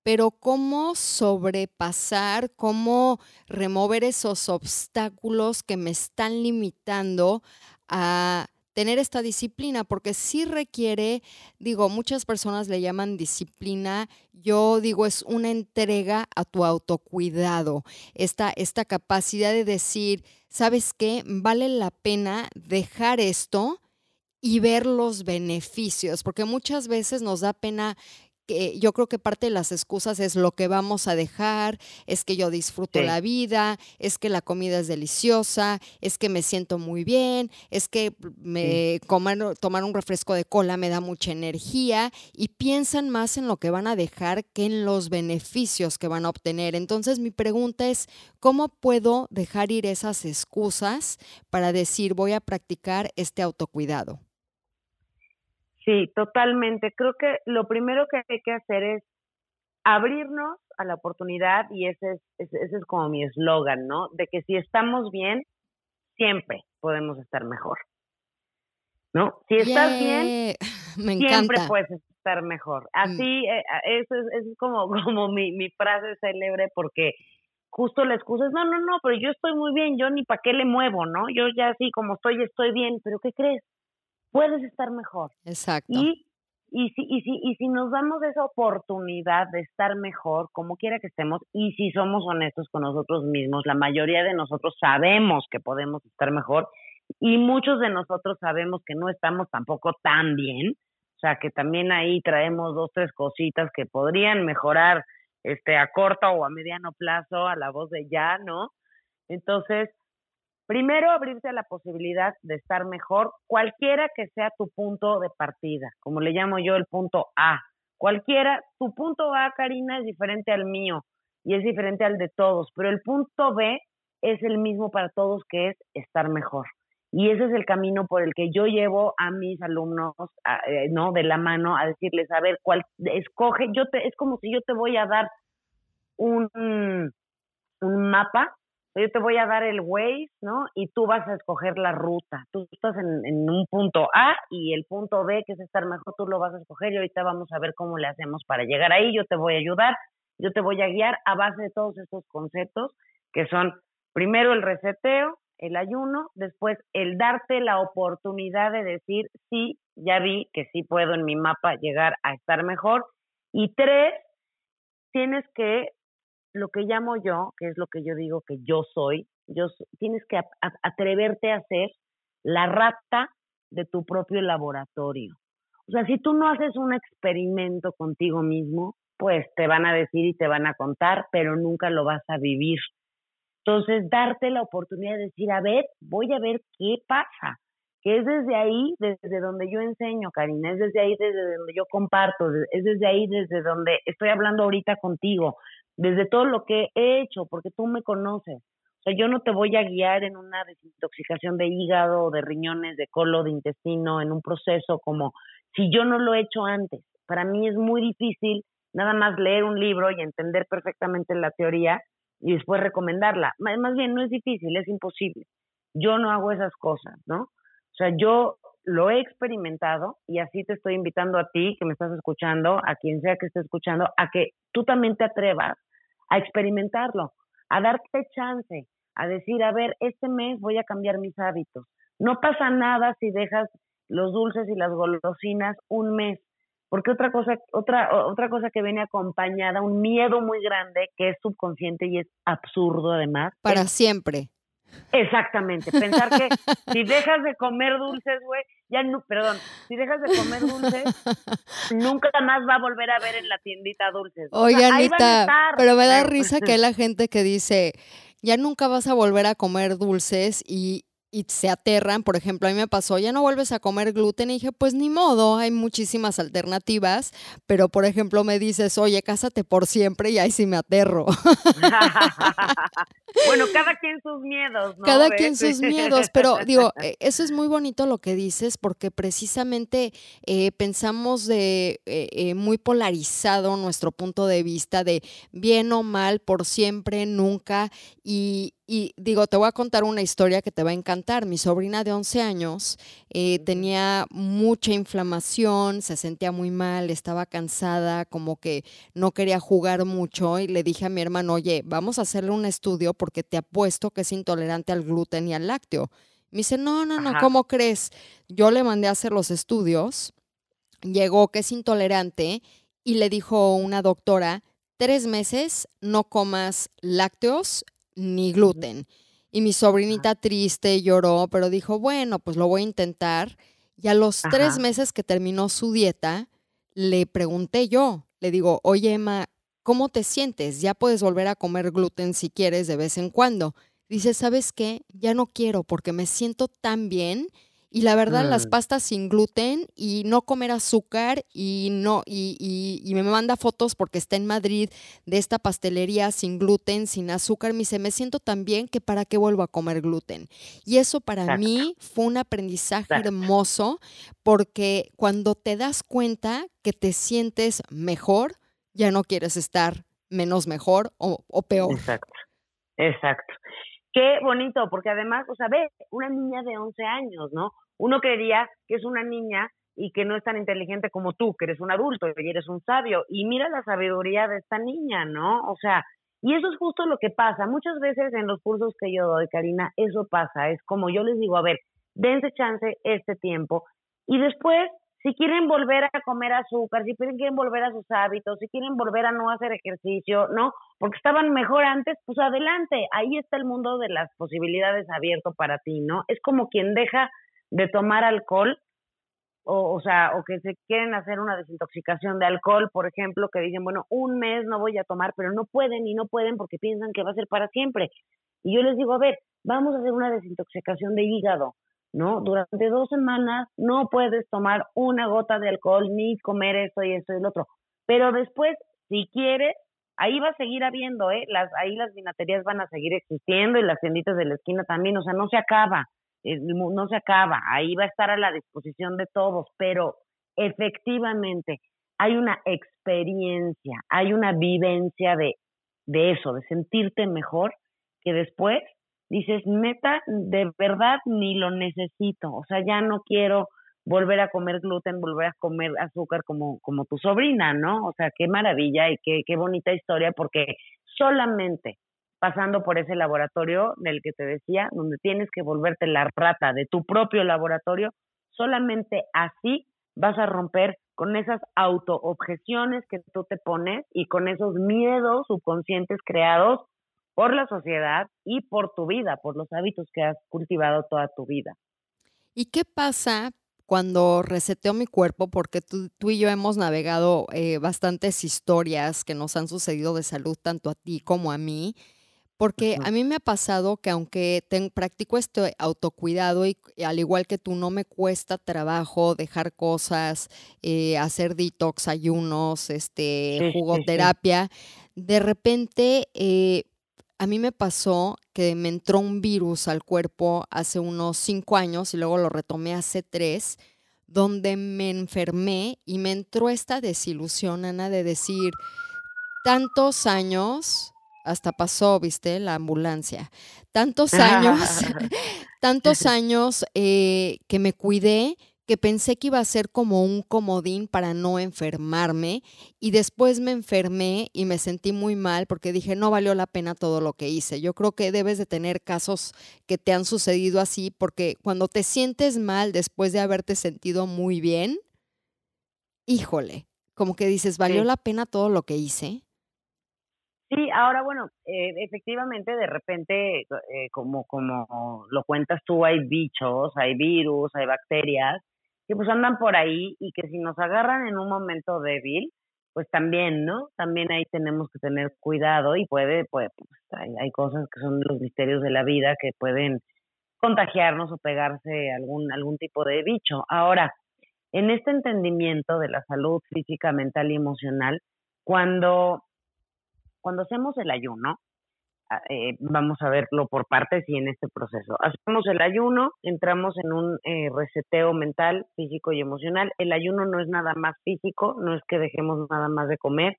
[SPEAKER 3] pero cómo sobrepasar, cómo remover esos obstáculos que me están limitando a tener esta disciplina, porque sí requiere, digo, muchas personas le llaman disciplina, yo digo, es una entrega a tu autocuidado, esta, esta capacidad de decir, ¿sabes qué? Vale la pena dejar esto y ver los beneficios, porque muchas veces nos da pena yo creo que parte de las excusas es lo que vamos a dejar, es que yo disfruto la vida, es que la comida es deliciosa, es que me siento muy bien, es que me tomar un refresco de cola me da mucha energía y piensan más en lo que van a dejar que en los beneficios que van a obtener. Entonces mi pregunta es, ¿cómo puedo dejar ir esas excusas para decir voy a practicar este autocuidado?
[SPEAKER 4] Sí, totalmente. Creo que lo primero que hay que hacer es abrirnos a la oportunidad y ese es, ese, es como mi eslogan, ¿no? De que si estamos bien, siempre podemos estar mejor. ¿No? Si estás bien, siempre puedes estar mejor. Mm. Así, eh, eso es, es como, como mi, mi frase célebre porque justo la excusa es, no, no, no, pero yo estoy muy bien, yo ni para qué le muevo, ¿no? Yo ya así como estoy, estoy bien, pero ¿qué crees? Puedes estar mejor.
[SPEAKER 3] Exacto.
[SPEAKER 4] Y, y, si, y, si, y si nos damos esa oportunidad de estar mejor, como quiera que estemos, y si somos honestos con nosotros mismos, la mayoría de nosotros sabemos que podemos estar mejor y muchos de nosotros sabemos que no estamos tampoco tan bien. O sea, que también ahí traemos dos, tres cositas que podrían mejorar este a corto o a mediano plazo a la voz de ya, ¿no? Entonces, Primero, abrirse a la posibilidad de estar mejor, cualquiera que sea tu punto de partida, como le llamo yo el punto A. Cualquiera, tu punto A, Karina, es diferente al mío y es diferente al de todos, pero el punto B es el mismo para todos, que es estar mejor. Y ese es el camino por el que yo llevo a mis alumnos, eh, ¿no? De la mano a decirles, a ver, cuál, escoge, yo te, es como si yo te voy a dar un, un mapa yo te voy a dar el Waze, ¿no? Y tú vas a escoger la ruta. Tú estás en, un punto A y el punto B, que es estar mejor, tú lo vas a escoger y ahorita vamos a ver cómo le hacemos para llegar ahí. Yo te voy a ayudar, yo te voy a guiar a base de todos estos conceptos que son primero el reseteo, el ayuno, después el darte la oportunidad de decir, sí, ya vi que sí puedo en mi mapa llegar a estar mejor. Y tres, tienes que lo que llamo yo, que es lo que yo digo que yo soy, yo, tienes que atreverte a ser la rata de tu propio laboratorio. O sea, si tú no haces un experimento contigo mismo, pues te van a decir y te van a contar, pero nunca lo vas a vivir. Entonces, darte la oportunidad de decir, a ver, voy a ver qué pasa. Que es desde ahí, desde donde yo enseño, Karina, es desde ahí, desde donde yo comparto, es desde ahí, desde donde estoy hablando ahorita contigo, desde todo lo que he hecho, porque tú me conoces. O sea, yo no te voy a guiar en una desintoxicación de hígado, de riñones, de colon, de intestino, en un proceso como si yo no lo he hecho antes. Para mí es muy difícil nada más leer un libro y entender perfectamente la teoría y después recomendarla. Más bien, no es difícil, es imposible. Yo no hago esas cosas, ¿no? O sea, yo lo he experimentado y así te estoy invitando a ti que me estás escuchando, a quien sea que esté escuchando, a que tú también te atrevas a experimentarlo, a darte chance, a decir, a ver, este mes voy a cambiar mis hábitos. No pasa nada si dejas los dulces y las golosinas un mes, porque otra cosa, otra, otra cosa que viene acompañada, un miedo muy grande que es subconsciente y es absurdo además.
[SPEAKER 3] Para siempre.
[SPEAKER 4] Exactamente, pensar que si dejas de comer dulces, güey, ya no, perdón, si dejas de comer dulces, nunca más va a volver a ver en la tiendita dulces.
[SPEAKER 3] Oye, Anita, pero me da risa que hay la gente que dice, ya nunca vas a volver a comer dulces y, y se aterran. Por ejemplo, a mí me pasó, ya no vuelves a comer gluten. Y dije, pues ni modo, hay muchísimas alternativas. Pero, por ejemplo, me dices, oye, cásate por siempre y ahí sí me aterro.
[SPEAKER 4] bueno, cada quien sus miedos, ¿no?
[SPEAKER 3] Cada quien sus miedos. Pero digo, e, eso es muy bonito lo que dices porque precisamente eh, pensamos de eh, eh, muy polarizado nuestro punto de vista de bien o mal, por siempre, nunca. Y, y digo, te voy a contar una historia que te va a encantar. Mi sobrina de 11 años eh, tenía mucha inflamación, se sentía muy mal, estaba cansada, como que no quería jugar mucho y le dije a mi hermano, oye, vamos a hacerle un estudio porque te apuesto que es intolerante al gluten y al lácteo. Me dice, no, no, no, ¿cómo crees? Yo le mandé a hacer los estudios, llegó que es intolerante y le dijo una doctora, tres meses no comas lácteos ni gluten. Y mi sobrinita triste lloró, pero dijo, bueno, pues lo voy a intentar. Y a los tres meses que terminó su dieta, le pregunté yo, le digo, oye Emma, ¿cómo te sientes? Ya puedes volver a comer gluten si quieres de vez en cuando. Dice, ¿sabes qué? Ya no quiero porque me siento tan bien y la verdad, las mm. pastas sin gluten y no comer azúcar y no, y, y, me manda fotos porque está en Madrid de esta pastelería sin gluten, sin azúcar. Me dice, me siento tan bien que para qué vuelvo a comer gluten. Y eso para mí fue un aprendizaje hermoso porque cuando te das cuenta que te sientes mejor, ya no quieres estar menos mejor o, o peor.
[SPEAKER 4] Exacto, exacto. Qué bonito, porque además, o sea, ve, una niña de 11 años, ¿no? Uno creería que es una niña y que no es tan inteligente como tú, que eres un adulto y eres un sabio. Y mira la sabiduría de esta niña, ¿no? O sea, y eso es justo lo que pasa. Muchas veces en los cursos que yo doy, Karina, eso pasa. Es como yo les digo, a ver, dense chance este tiempo y después si quieren volver a comer azúcar, si quieren volver a sus hábitos, si quieren volver a no hacer ejercicio, ¿no? Porque estaban mejor antes, pues adelante, ahí está el mundo de las posibilidades abierto para ti, ¿no? Es como quien deja de tomar alcohol, o, o sea, o que se quieren hacer una desintoxicación de alcohol, por ejemplo, que dicen, bueno, un mes no voy a tomar, pero no pueden y no pueden porque piensan que va a ser para siempre. Y yo les digo, a ver, vamos a hacer una desintoxicación de hígado ¿no? Durante dos semanas no puedes tomar una gota de alcohol ni comer esto y esto y lo otro. Pero después, si quieres, ahí va a seguir habiendo, ¿eh? Las, ahí las vinaterías van a seguir existiendo y las tienditas de la esquina también, o sea, no se acaba, no se acaba, ahí va a estar a la disposición de todos, pero efectivamente hay una experiencia, hay una vivencia de, de eso, de sentirte mejor, que después dices, neta, de verdad ni lo necesito, o sea, ya no quiero volver a comer gluten, volver a comer azúcar como, como tu sobrina, ¿no? O sea, qué maravilla y qué, qué bonita historia, porque solamente pasando por ese laboratorio del que te decía, donde tienes que volverte la rata de tu propio laboratorio, solamente así vas a romper con esas autoobjeciones que tú te pones y con esos miedos subconscientes creados por la sociedad y por tu vida, por los hábitos que has cultivado toda tu vida.
[SPEAKER 3] ¿Y qué pasa cuando reseteo mi cuerpo? Porque tú, y yo hemos navegado eh, bastantes historias que nos han sucedido de salud, tanto a ti como a mí. Porque a mí me ha pasado que aunque practico este autocuidado y, al igual que tú, no me cuesta trabajo dejar cosas, eh, hacer detox, ayunos, este, jugoterapia, de repente eh, a mí me pasó que me entró un virus al cuerpo hace unos cinco años y luego lo retomé hace tres, donde me enfermé y me entró esta desilusión, Ana, de decir, tantos años, hasta pasó, viste, la ambulancia, tantos años, tantos años eh, que me cuidé que pensé que iba a ser como un comodín para no enfermarme y después me enfermé y me sentí muy mal porque dije no valió la pena todo lo que hice. Yo creo que debes de tener casos que te han sucedido así porque cuando te sientes mal después de haberte sentido muy bien, híjole, como que dices, ¿valió la pena todo lo que hice?
[SPEAKER 4] Sí, ahora bueno, eh, efectivamente de repente, eh, como, como lo cuentas tú, hay bichos, hay virus, hay bacterias que pues andan por ahí y que si nos agarran en un momento débil, pues también, ¿no? También ahí tenemos que tener cuidado y puede, pues, hay, hay cosas que son los misterios de la vida que pueden contagiarnos o pegarse algún, algún tipo de bicho. Ahora, en este entendimiento de la salud física, mental y emocional, cuando, cuando hacemos el ayuno, Ah, eh, vamos a verlo por partes y en este proceso. Hacemos el ayuno, entramos en un eh, reseteo mental, físico y emocional. El ayuno no es nada más físico, no es que dejemos nada más de comer.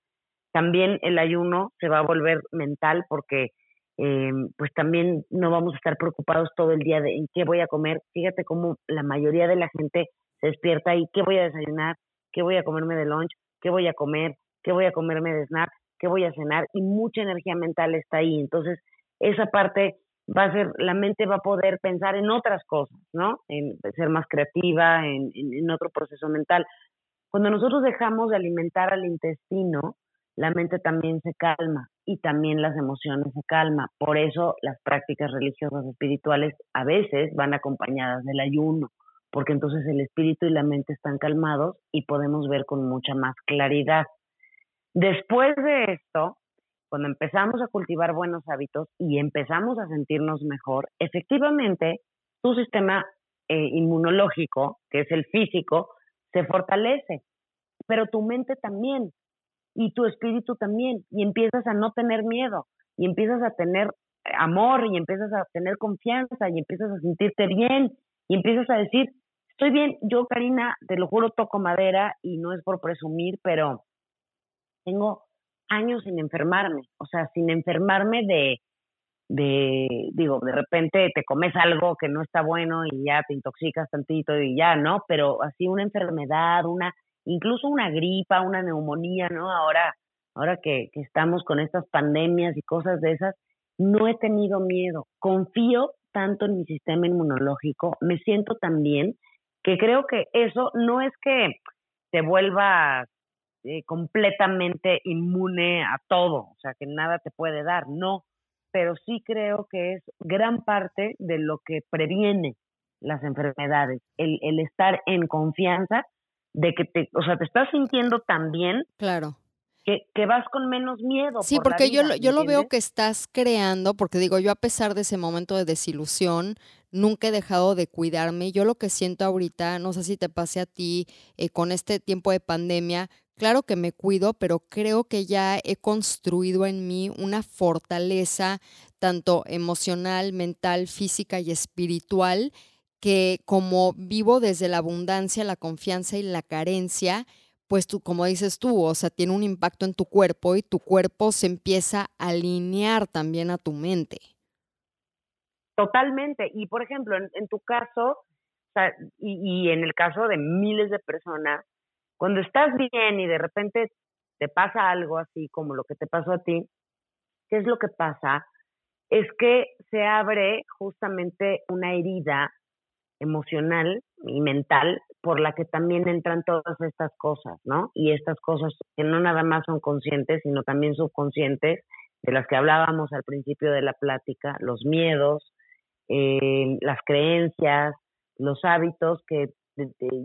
[SPEAKER 4] También el ayuno se va a volver mental porque eh, pues también no vamos a estar preocupados todo el día de qué voy a comer. Fíjate cómo la mayoría de la gente se despierta y qué voy a desayunar, qué voy a comerme de lunch, qué voy a comer, qué voy a comerme de snack, qué voy a cenar y mucha energía mental está ahí. Entonces, esa parte va a ser, la mente va a poder pensar en otras cosas, ¿no? En ser más creativa, en, en otro proceso mental. Cuando nosotros dejamos de alimentar al intestino, la mente también se calma y también las emociones se calman. Por eso las prácticas religiosas espirituales a veces van acompañadas del ayuno, porque entonces el espíritu y la mente están calmados y podemos ver con mucha más claridad. Después de esto, cuando empezamos a cultivar buenos hábitos y empezamos a sentirnos mejor, efectivamente tu sistema eh, inmunológico, que es el físico, se fortalece, pero tu mente también y tu espíritu también, y empiezas a no tener miedo, y empiezas a tener amor, y empiezas a tener confianza, y empiezas a sentirte bien, y empiezas a decir, estoy bien, yo Karina, te lo juro, toco madera, y no es por presumir, pero tengo años sin enfermarme, o sea, sin enfermarme de, de, digo, de repente te comes algo que no está bueno y ya te intoxicas tantito y ya, ¿no? Pero así una enfermedad, una incluso una gripa, una neumonía, ¿no? Ahora, ahora que, que estamos con estas pandemias y cosas de esas, no he tenido miedo. Confío tanto en mi sistema inmunológico, me siento tan bien que creo que eso no es que te vuelva eh, completamente inmune a todo, o sea, que nada te puede dar, no, pero sí creo que es gran parte de lo que previene las enfermedades, el, el estar en confianza de que te, o sea, te estás sintiendo tan bien.
[SPEAKER 3] Claro.
[SPEAKER 4] Que, que vas con menos miedo.
[SPEAKER 3] Sí, porque yo, yo lo veo que estás creando, porque digo, yo a pesar de ese momento de desilusión, nunca he dejado de cuidarme. Yo lo que siento ahorita, no sé si te pase a ti eh, con este tiempo de pandemia, claro que me cuido, pero creo que ya he construido en mí una fortaleza tanto emocional, mental, física y espiritual que como vivo desde la abundancia, la confianza y la carencia, pues tú, como dices tú, o sea, tiene un impacto en tu cuerpo y tu cuerpo se empieza a alinear también a tu mente.
[SPEAKER 4] Totalmente. Y por ejemplo, en, tu caso, y, y en el caso de miles de personas, cuando estás bien y de repente te pasa algo así como lo que te pasó a ti, ¿qué es lo que pasa? Es que se abre justamente una herida emocional y mental por la que también entran todas estas cosas, ¿no? Y estas cosas que no nada más son conscientes, sino también subconscientes, de las que hablábamos al principio de la plática, los miedos, eh, las creencias, los hábitos que,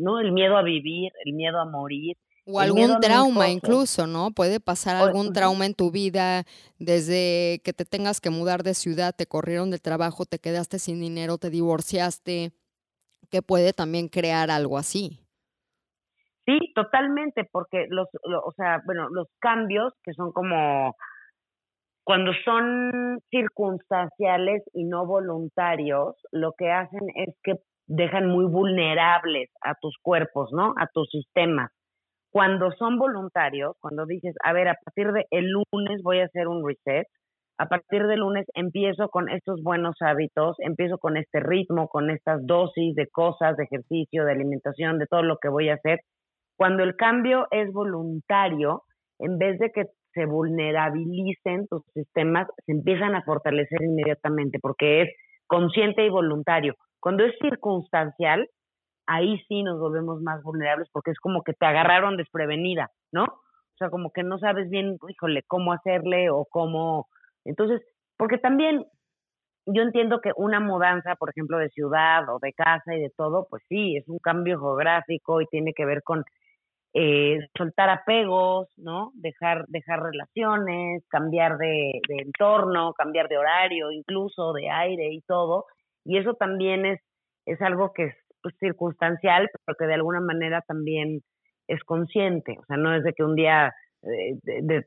[SPEAKER 4] ¿no? El miedo a vivir, el miedo a morir.
[SPEAKER 3] O algún trauma incluso, ¿no? Puede pasar algún trauma en tu vida, desde que te tengas que mudar de ciudad, te corrieron del trabajo, te quedaste sin dinero, te divorciaste, que puede también crear algo así.
[SPEAKER 4] Sí, totalmente, porque los, o sea, bueno, los cambios que son como cuando son circunstanciales y no voluntarios, lo que hacen es que dejan muy vulnerables a tus cuerpos, ¿no? A tus sistemas. Cuando son voluntarios, cuando dices, a ver, a partir de el lunes voy a hacer un reset, a partir de lunes empiezo con estos buenos hábitos, empiezo con este ritmo, con estas dosis de cosas, de ejercicio, de alimentación, de todo lo que voy a hacer. Cuando el cambio es voluntario, en vez de que se vulnerabilicen tus sistemas, se empiezan a fortalecer inmediatamente porque es consciente y voluntario. Cuando es circunstancial, ahí sí nos volvemos más vulnerables porque es como que te agarraron desprevenida, ¿no? O sea, como que no sabes bien, híjole, cómo hacerle o cómo entonces, porque también yo entiendo que una mudanza, por ejemplo, de ciudad o de casa y de todo, pues sí, es un cambio geográfico y tiene que ver con eh, soltar apegos, ¿no? Dejar, dejar relaciones, cambiar de, de, entorno, cambiar de horario, incluso de aire y todo. Y eso también es, es algo que es pues, circunstancial, pero que de alguna manera también es consciente. O sea, no es de que un día eh,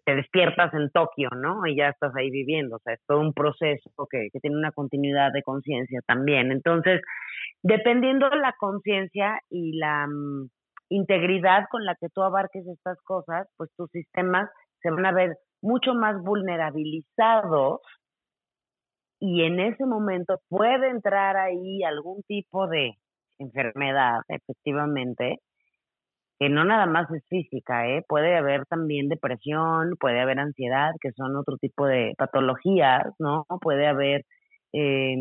[SPEAKER 4] te despiertas en Tokio, ¿no? Y ya estás ahí viviendo, o sea, es todo un proceso que, que tiene una continuidad de conciencia también. Entonces, dependiendo de la conciencia y la mm, integridad con la que tú abarques estas cosas, pues tus sistemas se van a ver mucho más vulnerabilizados y en ese momento puede entrar ahí algún tipo de enfermedad, efectivamente, que no nada más es física, ¿eh? puede haber también depresión, puede haber ansiedad, que son otro tipo de patologías, ¿no? Puede haber eh,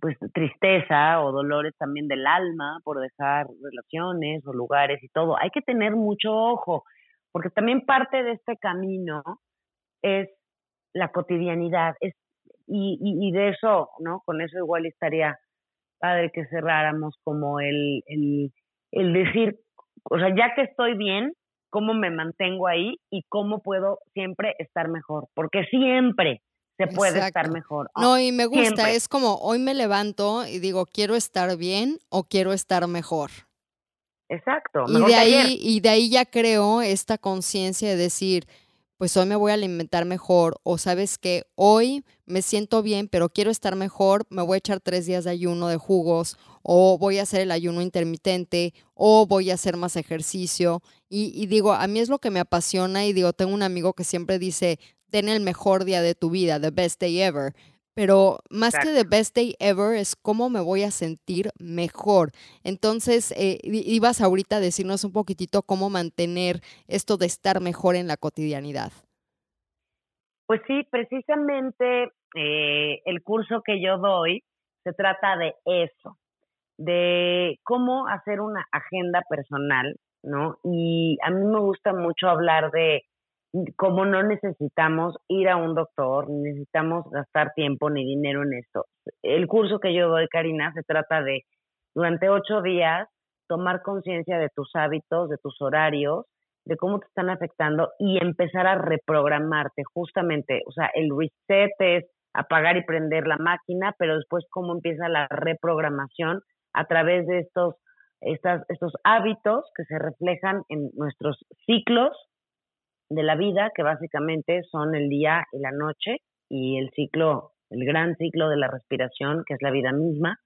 [SPEAKER 4] pues tristeza o dolores también del alma por dejar relaciones o lugares y todo. Hay que tener mucho ojo, porque también parte de este camino es la cotidianidad, es, y, y, de eso, ¿no? Con eso igual estaría padre que cerráramos como el, el, el decir, o sea, ya que estoy bien, cómo me mantengo ahí y cómo puedo siempre estar mejor, porque siempre se puede estar mejor.
[SPEAKER 3] No, y me gusta, es como hoy me levanto y digo, quiero estar bien o quiero estar mejor.
[SPEAKER 4] Exacto.
[SPEAKER 3] y de ahí y de ahí ya creo esta conciencia de decir, pues hoy me voy a alimentar mejor o sabes que hoy me siento bien, pero quiero estar mejor, me voy a echar tres días de ayuno de jugos o voy a hacer el ayuno intermitente o voy a hacer más ejercicio. Y, digo, a mí es lo que me apasiona y digo, tengo un amigo que siempre dice, ten el mejor día de tu vida, the best day ever. Pero más que the best day ever es cómo me voy a sentir mejor. Entonces, eh, ibas ahorita a decirnos un poquitito cómo mantener esto de estar mejor en la cotidianidad.
[SPEAKER 4] Pues sí, precisamente eh, el curso que yo doy se trata de eso, de cómo hacer una agenda personal, ¿no? Y a mí me gusta mucho hablar de como no necesitamos ir a un doctor, necesitamos gastar tiempo ni dinero en esto. El curso que yo doy, Karina, se trata de durante ocho días tomar conciencia de tus hábitos, de tus horarios, de cómo te están afectando y empezar a reprogramarte justamente. O sea, el reset es apagar y prender la máquina, pero después cómo empieza la reprogramación a través de estos, estas, estos hábitos que se reflejan en nuestros ciclos de la vida, que básicamente son el día y la noche, y el ciclo, el gran ciclo de la respiración, que es la vida misma,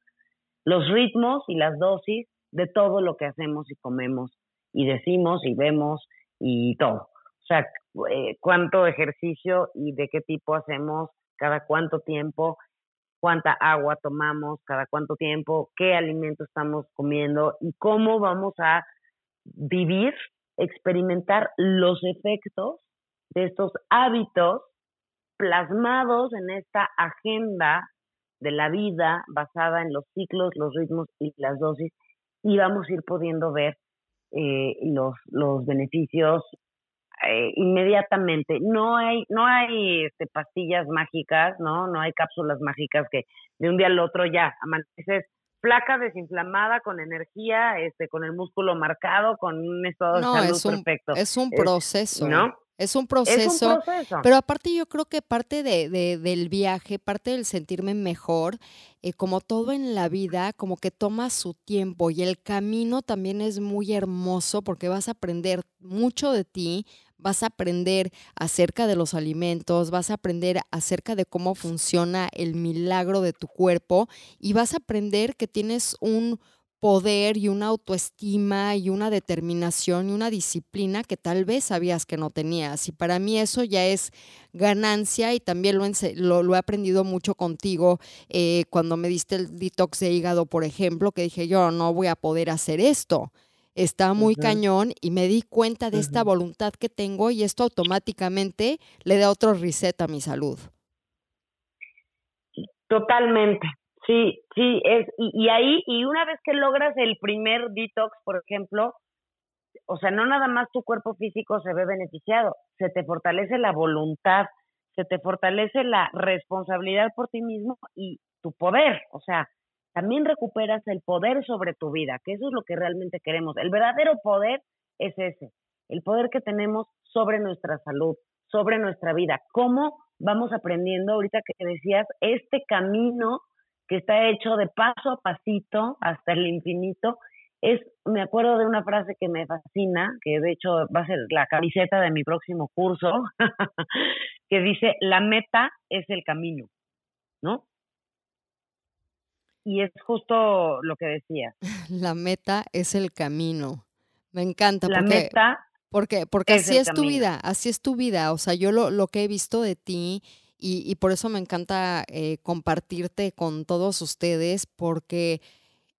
[SPEAKER 4] los ritmos y las dosis de todo lo que hacemos y comemos y decimos y vemos y todo. O sea, eh, cuánto ejercicio y de qué tipo hacemos, cada cuánto tiempo, cuánta agua tomamos, cada cuánto tiempo, qué alimento estamos comiendo y cómo vamos a vivir experimentar los efectos de estos hábitos plasmados en esta agenda de la vida basada en los ciclos, los ritmos y las dosis y vamos a ir pudiendo ver eh, los, los beneficios eh, inmediatamente. No hay, no hay este, pastillas mágicas, ¿no? No hay cápsulas mágicas que de un día al otro ya amaneces placa desinflamada, con energía, este, con el músculo marcado, con un estado de salud
[SPEAKER 3] es un,
[SPEAKER 4] perfecto.
[SPEAKER 3] Es un proceso. ¿no? Es un proceso, pero aparte yo creo que parte de, del viaje, parte del sentirme mejor, eh, como todo en la vida, como que toma su tiempo y el camino también es muy hermoso porque vas a aprender mucho de ti, vas a aprender acerca de los alimentos, vas a aprender acerca de cómo funciona el milagro de tu cuerpo y vas a aprender que tienes un poder y una autoestima y una determinación y una disciplina que tal vez sabías que no tenías. Y para mí eso ya es ganancia y también lo, he aprendido mucho contigo eh, cuando me diste el detox de hígado, por ejemplo, que dije yo no voy a poder hacer esto está muy cañón y me di cuenta de esta voluntad que tengo y esto automáticamente le da otro reset a mi salud.
[SPEAKER 4] Totalmente, sí, sí, es, y, ahí, y una vez que logras el primer detox, por ejemplo, o sea, no nada más tu cuerpo físico se ve beneficiado, se te fortalece la voluntad, se te fortalece la responsabilidad por ti mismo y tu poder, o sea, también recuperas el poder sobre tu vida, que eso es lo que realmente queremos. El verdadero poder es ese, el poder que tenemos sobre nuestra salud, sobre nuestra vida. ¿Cómo vamos aprendiendo ahorita que decías este camino que está hecho de paso a pasito hasta el infinito? Es, me acuerdo de una frase que me fascina, que de hecho va a ser la camiseta de mi próximo curso, que dice, la meta es el camino, ¿no? Y es justo lo que decía.
[SPEAKER 3] La meta es el camino. Me encanta. La porque, meta. Porque, porque así es tu vida, así es tu vida. O sea, yo lo, lo que he visto de ti y, por eso me encanta eh, compartirte con todos ustedes porque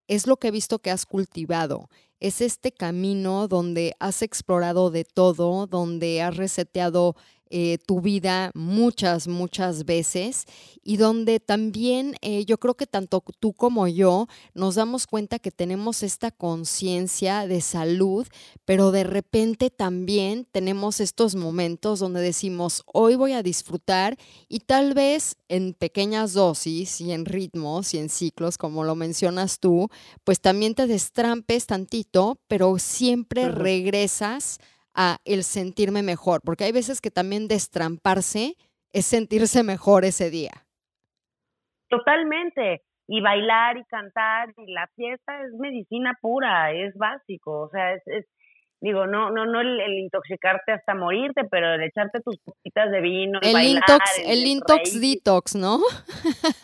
[SPEAKER 3] es lo que he visto que has cultivado. Es este camino donde has explorado de todo, donde has reseteado eh, tu vida muchas, muchas veces y donde también eh, yo creo que tanto tú como yo nos damos cuenta que tenemos esta conciencia de salud, pero de repente también tenemos estos momentos donde decimos, hoy voy a disfrutar y tal vez en pequeñas dosis y en ritmos y en ciclos, como lo mencionas tú, pues también te destrampes tantito, pero siempre regresas a el sentirme mejor, porque hay veces que también destramparse es sentirse mejor ese día.
[SPEAKER 4] Totalmente. Y bailar y cantar y la fiesta es medicina pura, es básico. O sea, es digo, no, no, no el, intoxicarte hasta morirte, pero el echarte tus poquitas de vino.
[SPEAKER 3] El intox, el, intox detox, ¿no?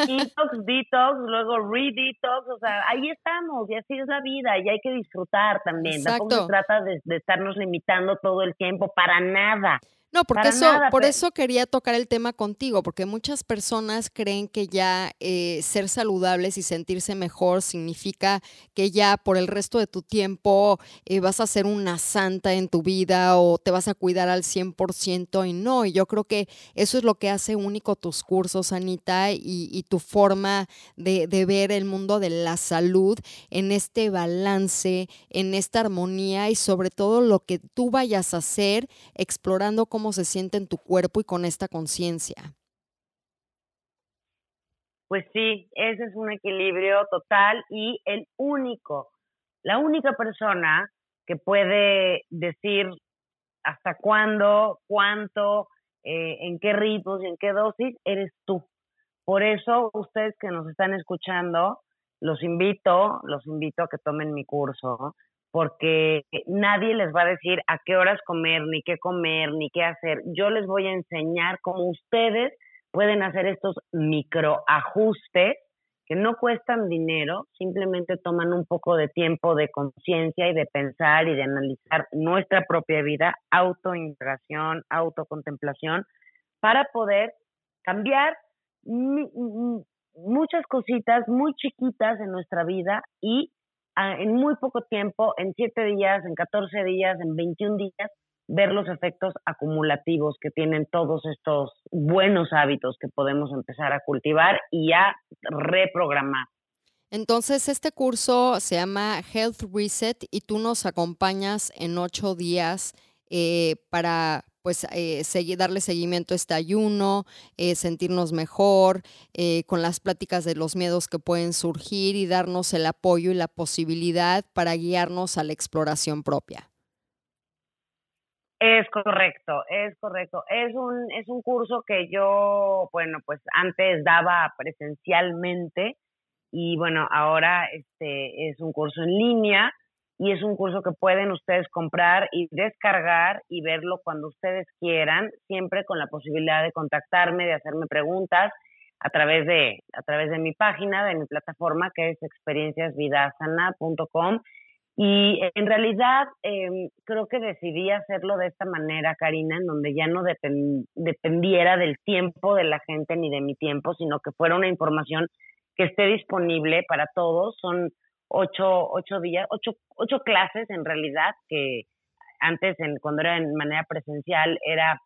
[SPEAKER 4] Intox detox, luego re-detox, o sea, ahí estamos y así es la vida y hay que disfrutar también. Tampoco se trata de, de estarnos limitando todo el tiempo para nada.
[SPEAKER 3] No, porque eso, por eso quería tocar el tema contigo, porque muchas personas creen que ya eh, ser saludables y sentirse mejor significa que ya por el resto de tu tiempo eh, vas a ser una santa en tu vida o te vas a cuidar al 100% y no, y yo creo que eso es lo que hace único tus cursos, Anita, y, tu forma de, de ver el mundo de la salud en este balance, en esta armonía y sobre todo lo que tú vayas a hacer explorando cómo cómo se siente en tu cuerpo y con esta conciencia.
[SPEAKER 4] Pues sí, ese es un equilibrio total y el único, la única persona que puede decir hasta cuándo, cuánto, eh, en qué ritmos y en qué dosis, eres tú. Por eso ustedes que nos están escuchando, los invito, los invito a que tomen mi curso porque nadie les va a decir a qué horas comer, ni qué comer, ni qué hacer. Yo les voy a enseñar cómo ustedes pueden hacer estos microajustes que no cuestan dinero, simplemente toman un poco de tiempo de conciencia y de pensar y de analizar nuestra propia vida, autointegración, autocontemplación, para poder cambiar muchas cositas muy chiquitas en nuestra vida y en muy poco tiempo, en 7 días, en 14 días, en 21 días, ver los efectos acumulativos que tienen todos estos buenos hábitos que podemos empezar a cultivar y a reprogramar.
[SPEAKER 3] Entonces, este curso se llama Health Reset y tú nos acompañas en ocho días eh, para pues eh, darle seguimiento a este ayuno, eh, sentirnos mejor, eh, con las pláticas de los miedos que pueden surgir y darnos el apoyo y la posibilidad para guiarnos a la exploración propia.
[SPEAKER 4] Es correcto, es correcto. Es un, es un curso que yo, bueno, pues antes daba presencialmente y bueno, ahora este es un curso en línea y es un curso que pueden ustedes comprar y descargar y verlo cuando ustedes quieran, siempre con la posibilidad de contactarme, de hacerme preguntas a través de a través de mi página, de mi plataforma que es experienciasvidasana.com y en realidad em, creo que decidí hacerlo de esta manera, Karina, en donde ya no dependiera del tiempo de la gente ni de mi tiempo, sino que fuera una información que esté disponible para todos. Son ocho, ocho días, ocho, ocho clases en realidad, que antes, en, cuando era en manera presencial, era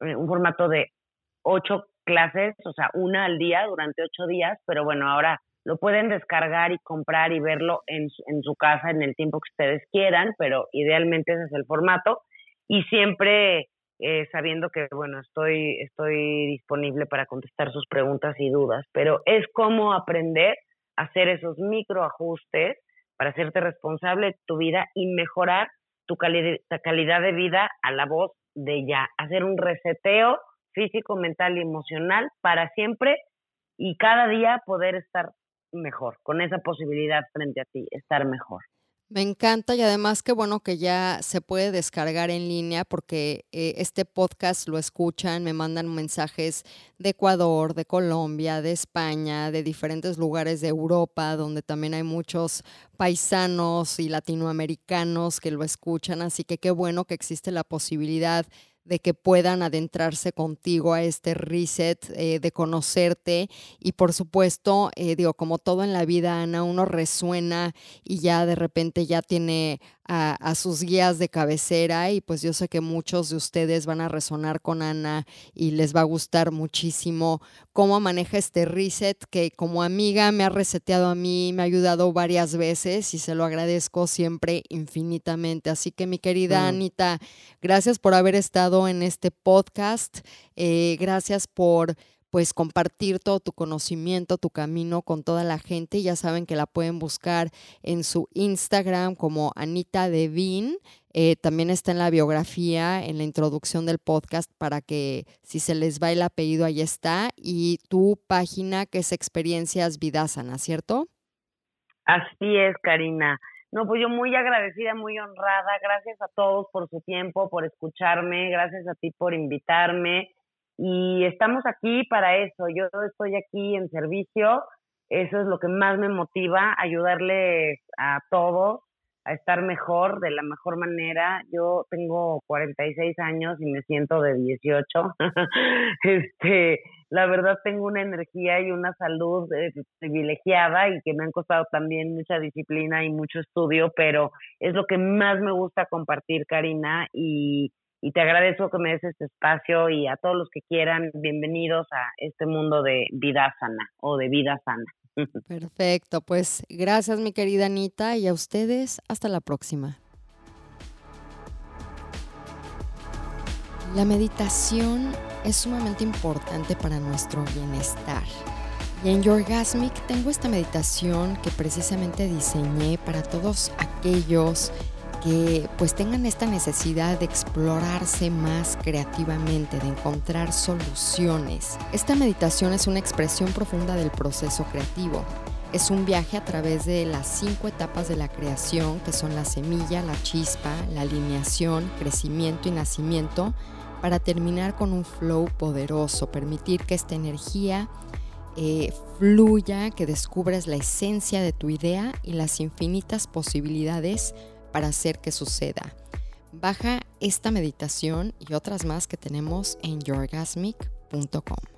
[SPEAKER 4] eh, un formato de ocho clases, o sea, una al día durante ocho días, pero bueno, ahora lo pueden descargar y comprar y verlo en, en su casa en el tiempo que ustedes quieran, pero idealmente ese es el formato. Y siempre eh, sabiendo que, bueno, estoy, estoy disponible para contestar sus preguntas y dudas, pero es como aprender hacer esos microajustes para hacerte responsable de tu vida y mejorar tu calidad de vida a la voz de ya, hacer un reseteo físico, mental y emocional para siempre y cada día poder estar mejor, con esa posibilidad frente a ti, estar mejor.
[SPEAKER 3] Me encanta y además qué bueno que ya se puede descargar en línea porque eh, este podcast lo escuchan, me mandan mensajes de Ecuador, de Colombia, de España, de diferentes lugares de Europa, donde también hay muchos paisanos y latinoamericanos que lo escuchan, así que qué bueno que existe la posibilidad de que puedan adentrarse contigo a este reset, eh, de conocerte. Y por supuesto, eh, digo, como todo en la vida, Ana, uno resuena y ya de repente ya tiene a, sus guías de cabecera y pues yo sé que muchos de ustedes van a resonar con Ana y les va a gustar muchísimo cómo maneja este reset que como amiga me ha reseteado a mí, me ha ayudado varias veces y se lo agradezco siempre infinitamente. Así que mi querida Anita, gracias por haber estado en este podcast, eh, gracias por pues compartir todo tu conocimiento, tu camino con toda la gente. Ya saben que la pueden buscar en su Instagram como Anita Devin. Eh, también está en la biografía, en la introducción del podcast, para que si se les va el apellido, ahí está. Y tu página que es Experiencias Vidásana, ¿cierto?
[SPEAKER 4] Así es, Karina. No, pues yo muy agradecida, muy honrada. Gracias a todos por su tiempo, por escucharme. Gracias a ti por invitarme y estamos aquí para eso. Yo estoy aquí en servicio, eso es lo que más me motiva, ayudarles a todos a estar mejor, de la mejor manera. Yo tengo 46 años y me siento de 18. este, la verdad tengo una energía y una salud eh, privilegiada y que me han costado también mucha disciplina y mucho estudio, pero es lo que más me gusta compartir, Karina, y y te agradezco que me des este espacio y a todos los que quieran, bienvenidos a este mundo de vida sana o de vida sana.
[SPEAKER 3] Perfecto, pues gracias mi querida Anita y a ustedes hasta la próxima. La meditación es sumamente importante para nuestro bienestar. Y en Yorgasmic tengo esta meditación que precisamente diseñé para todos aquellos que pues tengan esta necesidad de explorarse más creativamente, de encontrar soluciones. Esta meditación es una expresión profunda del proceso creativo. Es un viaje a través de las cinco etapas de la creación, que son la semilla, la chispa, la alineación, crecimiento y nacimiento, para terminar con un flow poderoso, permitir que esta energía eh, fluya, que descubras la esencia de tu idea y las infinitas posibilidades para hacer que suceda. Baja esta meditación y otras más que tenemos en yourgasmic.com.